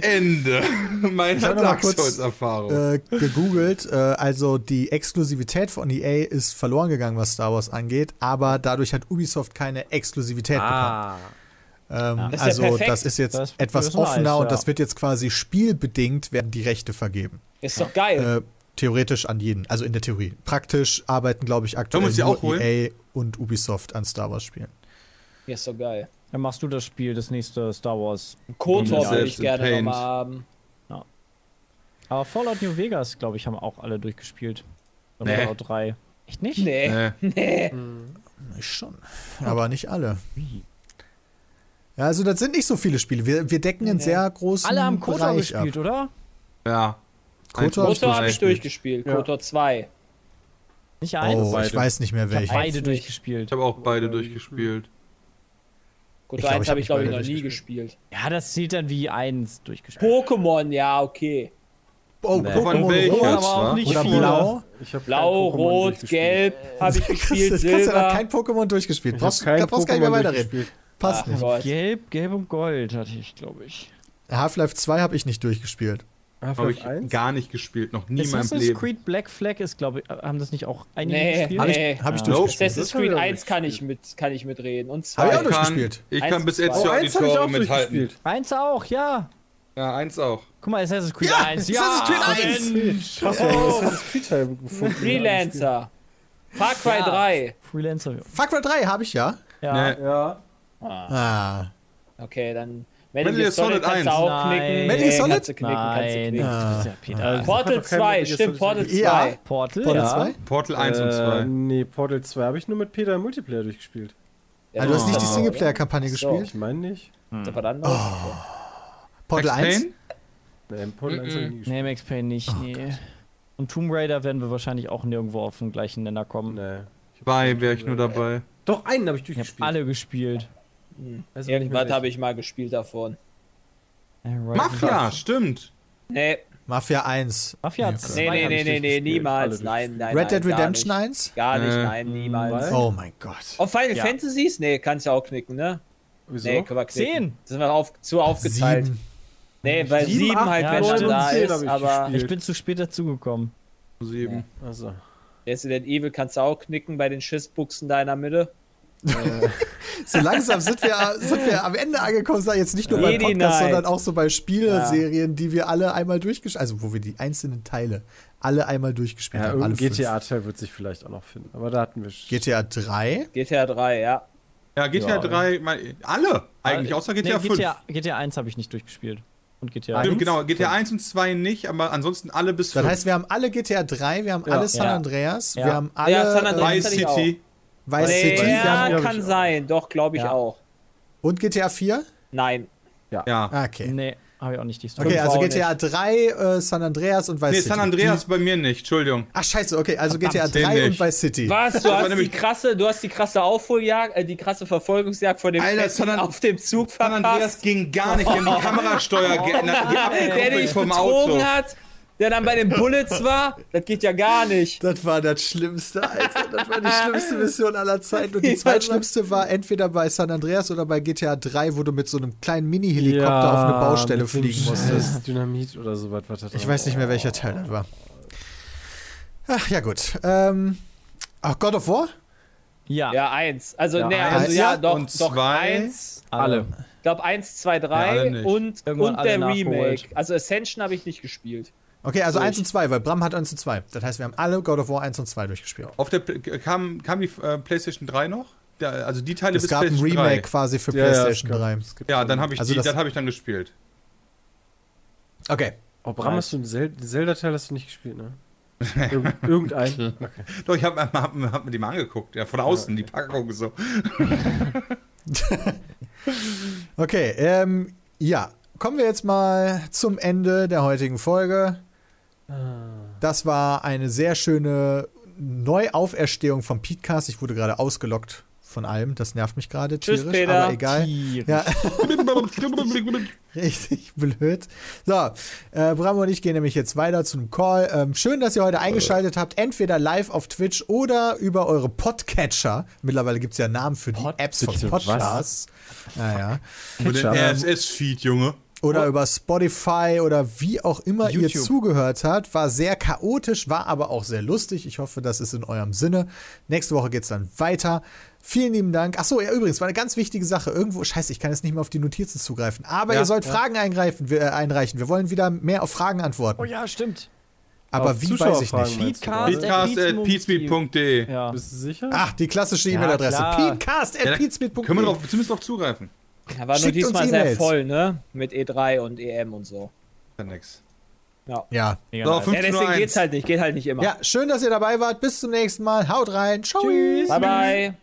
Ende meiner Dark Souls-Erfahrung. Äh, gegoogelt. Äh, also die Exklusivität von EA ist verloren gegangen, was Star Wars angeht, aber dadurch hat Ubisoft keine Exklusivität Ah. bekommen. Ähm, Das ja also perfekt. das ist jetzt Das- etwas offener und ja. das wird jetzt quasi spielbedingt werden die Rechte vergeben. Ist doch geil. Äh, theoretisch an jeden, also in der Theorie. Praktisch arbeiten, glaube ich, aktuell nur? EA und Ubisoft an Star Wars spielen. ist doch geil. Dann machst du das Spiel, das nächste Star Wars. Kotor Ja, würde ich gerne nochmal haben. Aber Fallout New Vegas, glaube ich, haben auch alle durchgespielt. Und Nee. Fallout 3. Echt nicht? Nee. Nee. Nee. Ich schon. Aber nicht alle. Ja, also das sind nicht so viele Spiele. Wir, wir decken einen Nee. sehr großen Alle haben Kotor Bereich gespielt, ab. oder? Ja. Kotor Kotor habe ich durchgespielt. Ja. Kotor 2. Nicht eins? Oh, ich Beide. weiß nicht mehr ich habe welche. beide durchgespielt. Ich habe auch beide durchgespielt. Glaub, 1 ich habe hab ich, glaube ich, noch nie gespielt. Ja, das zählt dann wie eins durchgespielt. Pokémon, ja, okay. Oh, Nee. Pokémon welches, aber auch nicht oder viele. Blau. Blau, Rot. Gelb habe ich gespielt, Christian hat Silber. kein Pokémon durchgespielt. Brauchst, kein brauchst gar nicht mehr Pokémon weiterreden. durchgespielt. Passt Ach nicht. Gott. Gelb, Gelb und Gold hatte ich, glaube ich. Half-Life 2 habe ich nicht durchgespielt. Habe ich 1? gar nicht gespielt, noch nie in meinem Assassin's Leben. Creed Black Flag ist, glaube ich, haben das nicht auch einige Nee, gespielt? Habe ich, Nee. hab ich Ah. durchgespielt. Assassin's Das hab ich Creed auch 1 kann ich, mit, kann ich mitreden. Und Hab ich 2. auch durchgespielt. Ich Eins kann bis jetzt Oh, habe ich auch mithalten. durchgespielt. Eins auch, ja. Ja, eins auch. Guck mal, Assassin's Creed Ja, 1. Assassin's Creed 1. Mensch. Krass, wir haben Assassin's Creed Teil gefunden. Freelancer. Far Cry Ja. 3. Freelancer. Far Cry 3 habe ich ja. Ja. Nee. Ja. Ah. Okay, dann. Metal Gear Solid Solid kannst du 1. auch Nein. knicken. Metal Gear Nee, Solid? Kannst du knicken, kannst du Nein. knicken. Ah. Das ist ja hat Portal doch kein 2, Metal Gear stimmt, Portal gespielt. 2. Ja. Portal, Portal ja. 2? Portal 1 und Äh, 2. nee, Portal 2 habe ich nur mit Peter im Multiplayer durchgespielt. Ja, Ah, du hast nicht die Singleplayer-Kampagne So. gespielt? Ich meine nicht. Das war dann anderes. Portal 1? Nee, Portal 1 habe ich nie gespielt. Nee, Max Payne nicht, nee. Und Tomb Raider werden wir wahrscheinlich auch nirgendwo auf den gleichen Nenner kommen. Nee. Bei wäre ich nur dabei. Doch, einen habe ich Ich habe durchgespielt. alle gespielt. Mehr Irgendwas habe ich mal gespielt davon. Right. Mafia, stimmt. Nee, Mafia 1. Mafia Nee, 2 nee, nee, nee, nee, niemals. Nein, nein, Red Dead gar Redemption nicht. 1? Gar nicht, Äh, nein, niemals. Oh mein Gott. Auf Final Ja. Fantasies? Nee, kannst du auch knicken, ne? Wieso? Nee, können wir knicken. Zehn. Sind wir auf, zu aufgeteilt. Sieben. Nee, weil Sieben, sieben acht, halt, ja, wenn und da ist, aber. Ich bin zu spät dazugekommen. Sieben. Also. Resident Evil kannst du auch knicken bei den Schissbuchsen da in der Mitte. So langsam sind wir, sind wir am Ende angekommen, sag ich jetzt nicht nur beim Podcast, sondern auch so bei Spieleserien, die wir alle einmal durchgespielt also wo wir die einzelnen Teile alle einmal durchgespielt Ja, haben. Alle. GTA-Teil wird sich vielleicht auch noch finden. Aber da hatten wir. sch- GTA 3? GTA 3, ja. Ja, GTA Ja. 3, mein, alle eigentlich, außer GTA nee, 5. GTA, GTA 1 habe ich nicht durchgespielt. Und GTA Stimmt, Eins? genau, GTA 1 und 2 nicht, aber ansonsten alle bis Das 5. heißt, wir haben alle GTA 3, wir haben Ja. alle San Ja. Andreas, Ja. wir haben alle Ja, San Andreas äh, Vice. City. Vice Nee, City ja, ja, kann sein. Doch, glaube ich Ja. auch. und GTA 4? Nein. Ja. Ah, okay. Nee, habe ich auch nicht die Story. Okay, also GTA 3, äh, San Andreas und Vice Nee, City. San Andreas Die, bei mir nicht, Entschuldigung. ach scheiße, okay, also GTA den 3 nicht. und Vice City. Was? Du hast die krasse, du hast die krasse Aufholjagd, äh, die krasse Verfolgungsjagd von dem Alter, San auf dem Zug San Andreas verpasst. ging gar nicht, die haben die Kamerasteuer geändert, die Der dich vom betrogen Auto. hat, der dann bei den Bullets war, das geht ja gar nicht. Das war das Schlimmste, Alter. Das war die schlimmste Mission aller Zeiten. Und die Ja, zweitschlimmste war entweder bei San Andreas oder bei GTA 3, wo du mit so einem kleinen Mini-Helikopter auf eine Baustelle fliegen musstest. Dynamit oder sowas. Was da Ich weiß nicht mehr, welcher Teil das war. Ach, ja gut. Ähm, ach, God of War? Ja, Ja, eins. Also, Ja, nee, eins. also ja, Ja, doch, und doch zwei. eins. Alle. Ich glaube, eins, zwei, Ja, drei nicht. und, Irgendwann und der. Remake. Also Ascension habe ich nicht gespielt. Okay, also Durch. 1 und 2, weil Bram hat 1 und 2. Das heißt, wir haben alle God of War 1 und 2 durchgespielt. Auf der kam, kam die äh, PlayStation 3 noch? Ja, also die Teile Es bis gab ein Remake 3. quasi für Ja, ja, PlayStation gab- 3. es gibt Ja, dann habe ich Also die, das- das habe ich dann gespielt. Okay. Oh, Bram, hast du einen Zel Zelda-Teil hast du nicht gespielt, ne? Irgend irgendein. Okay. Doch, ich habe hab, hab, mir die mal angeguckt, ja, von außen, die Packung so. Okay, ähm, ja. kommen wir jetzt mal zum Ende der heutigen Folge. Das war eine sehr schöne Neuauferstehung vom Podcast. Ich wurde gerade ausgelockt von allem. Das nervt mich gerade Tschüss, tierisch, Peter. aber egal. Tierisch. Ja, richtig blöd. So, äh, Bram und ich gehen nämlich jetzt weiter zu einem Call. Ähm, schön, dass ihr heute eingeschaltet habt, entweder live auf Twitch oder über eure Podcatcher. Mittlerweile gibt es ja Namen für die Pod- Apps von? Podcasts. Naja. Den Ketchup. RSS-Feed, Junge. Oder über Spotify oder wie auch immer ihr YouTube. zugehört habt. War sehr chaotisch, war aber auch sehr lustig. Ich hoffe, das ist in eurem Sinne. Nächste Woche geht es dann weiter. Vielen lieben Dank. Achso, ja, übrigens, war eine ganz wichtige Sache. Irgendwo, scheiße, ich kann jetzt nicht mehr auf die Notizen zugreifen. Aber Ja, ihr sollt ja. Fragen eingreifen, wir, äh, einreichen. Wir wollen wieder mehr auf Fragen antworten. Oh ja, stimmt. aber auf wie weiß ich nicht. meinst du Peatcast. gerade? Podcast at peatspeed.de. Ja. Bist du sicher? Ach, die klassische E-Mail-Adresse. klar. Peatcast Ja, Können wir drauf, zumindest drauf zugreifen. Da war nur Schickt uns diesmal sehr E-Mails. voll, ne? Mit E3 und EM und so. Dann nix. Ja. So, Ja, 15.01 deswegen geht's halt nicht. Geht halt nicht immer. ja, schön, dass ihr dabei wart. Bis zum nächsten Mal. Haut rein. Ciao. Bye, bye.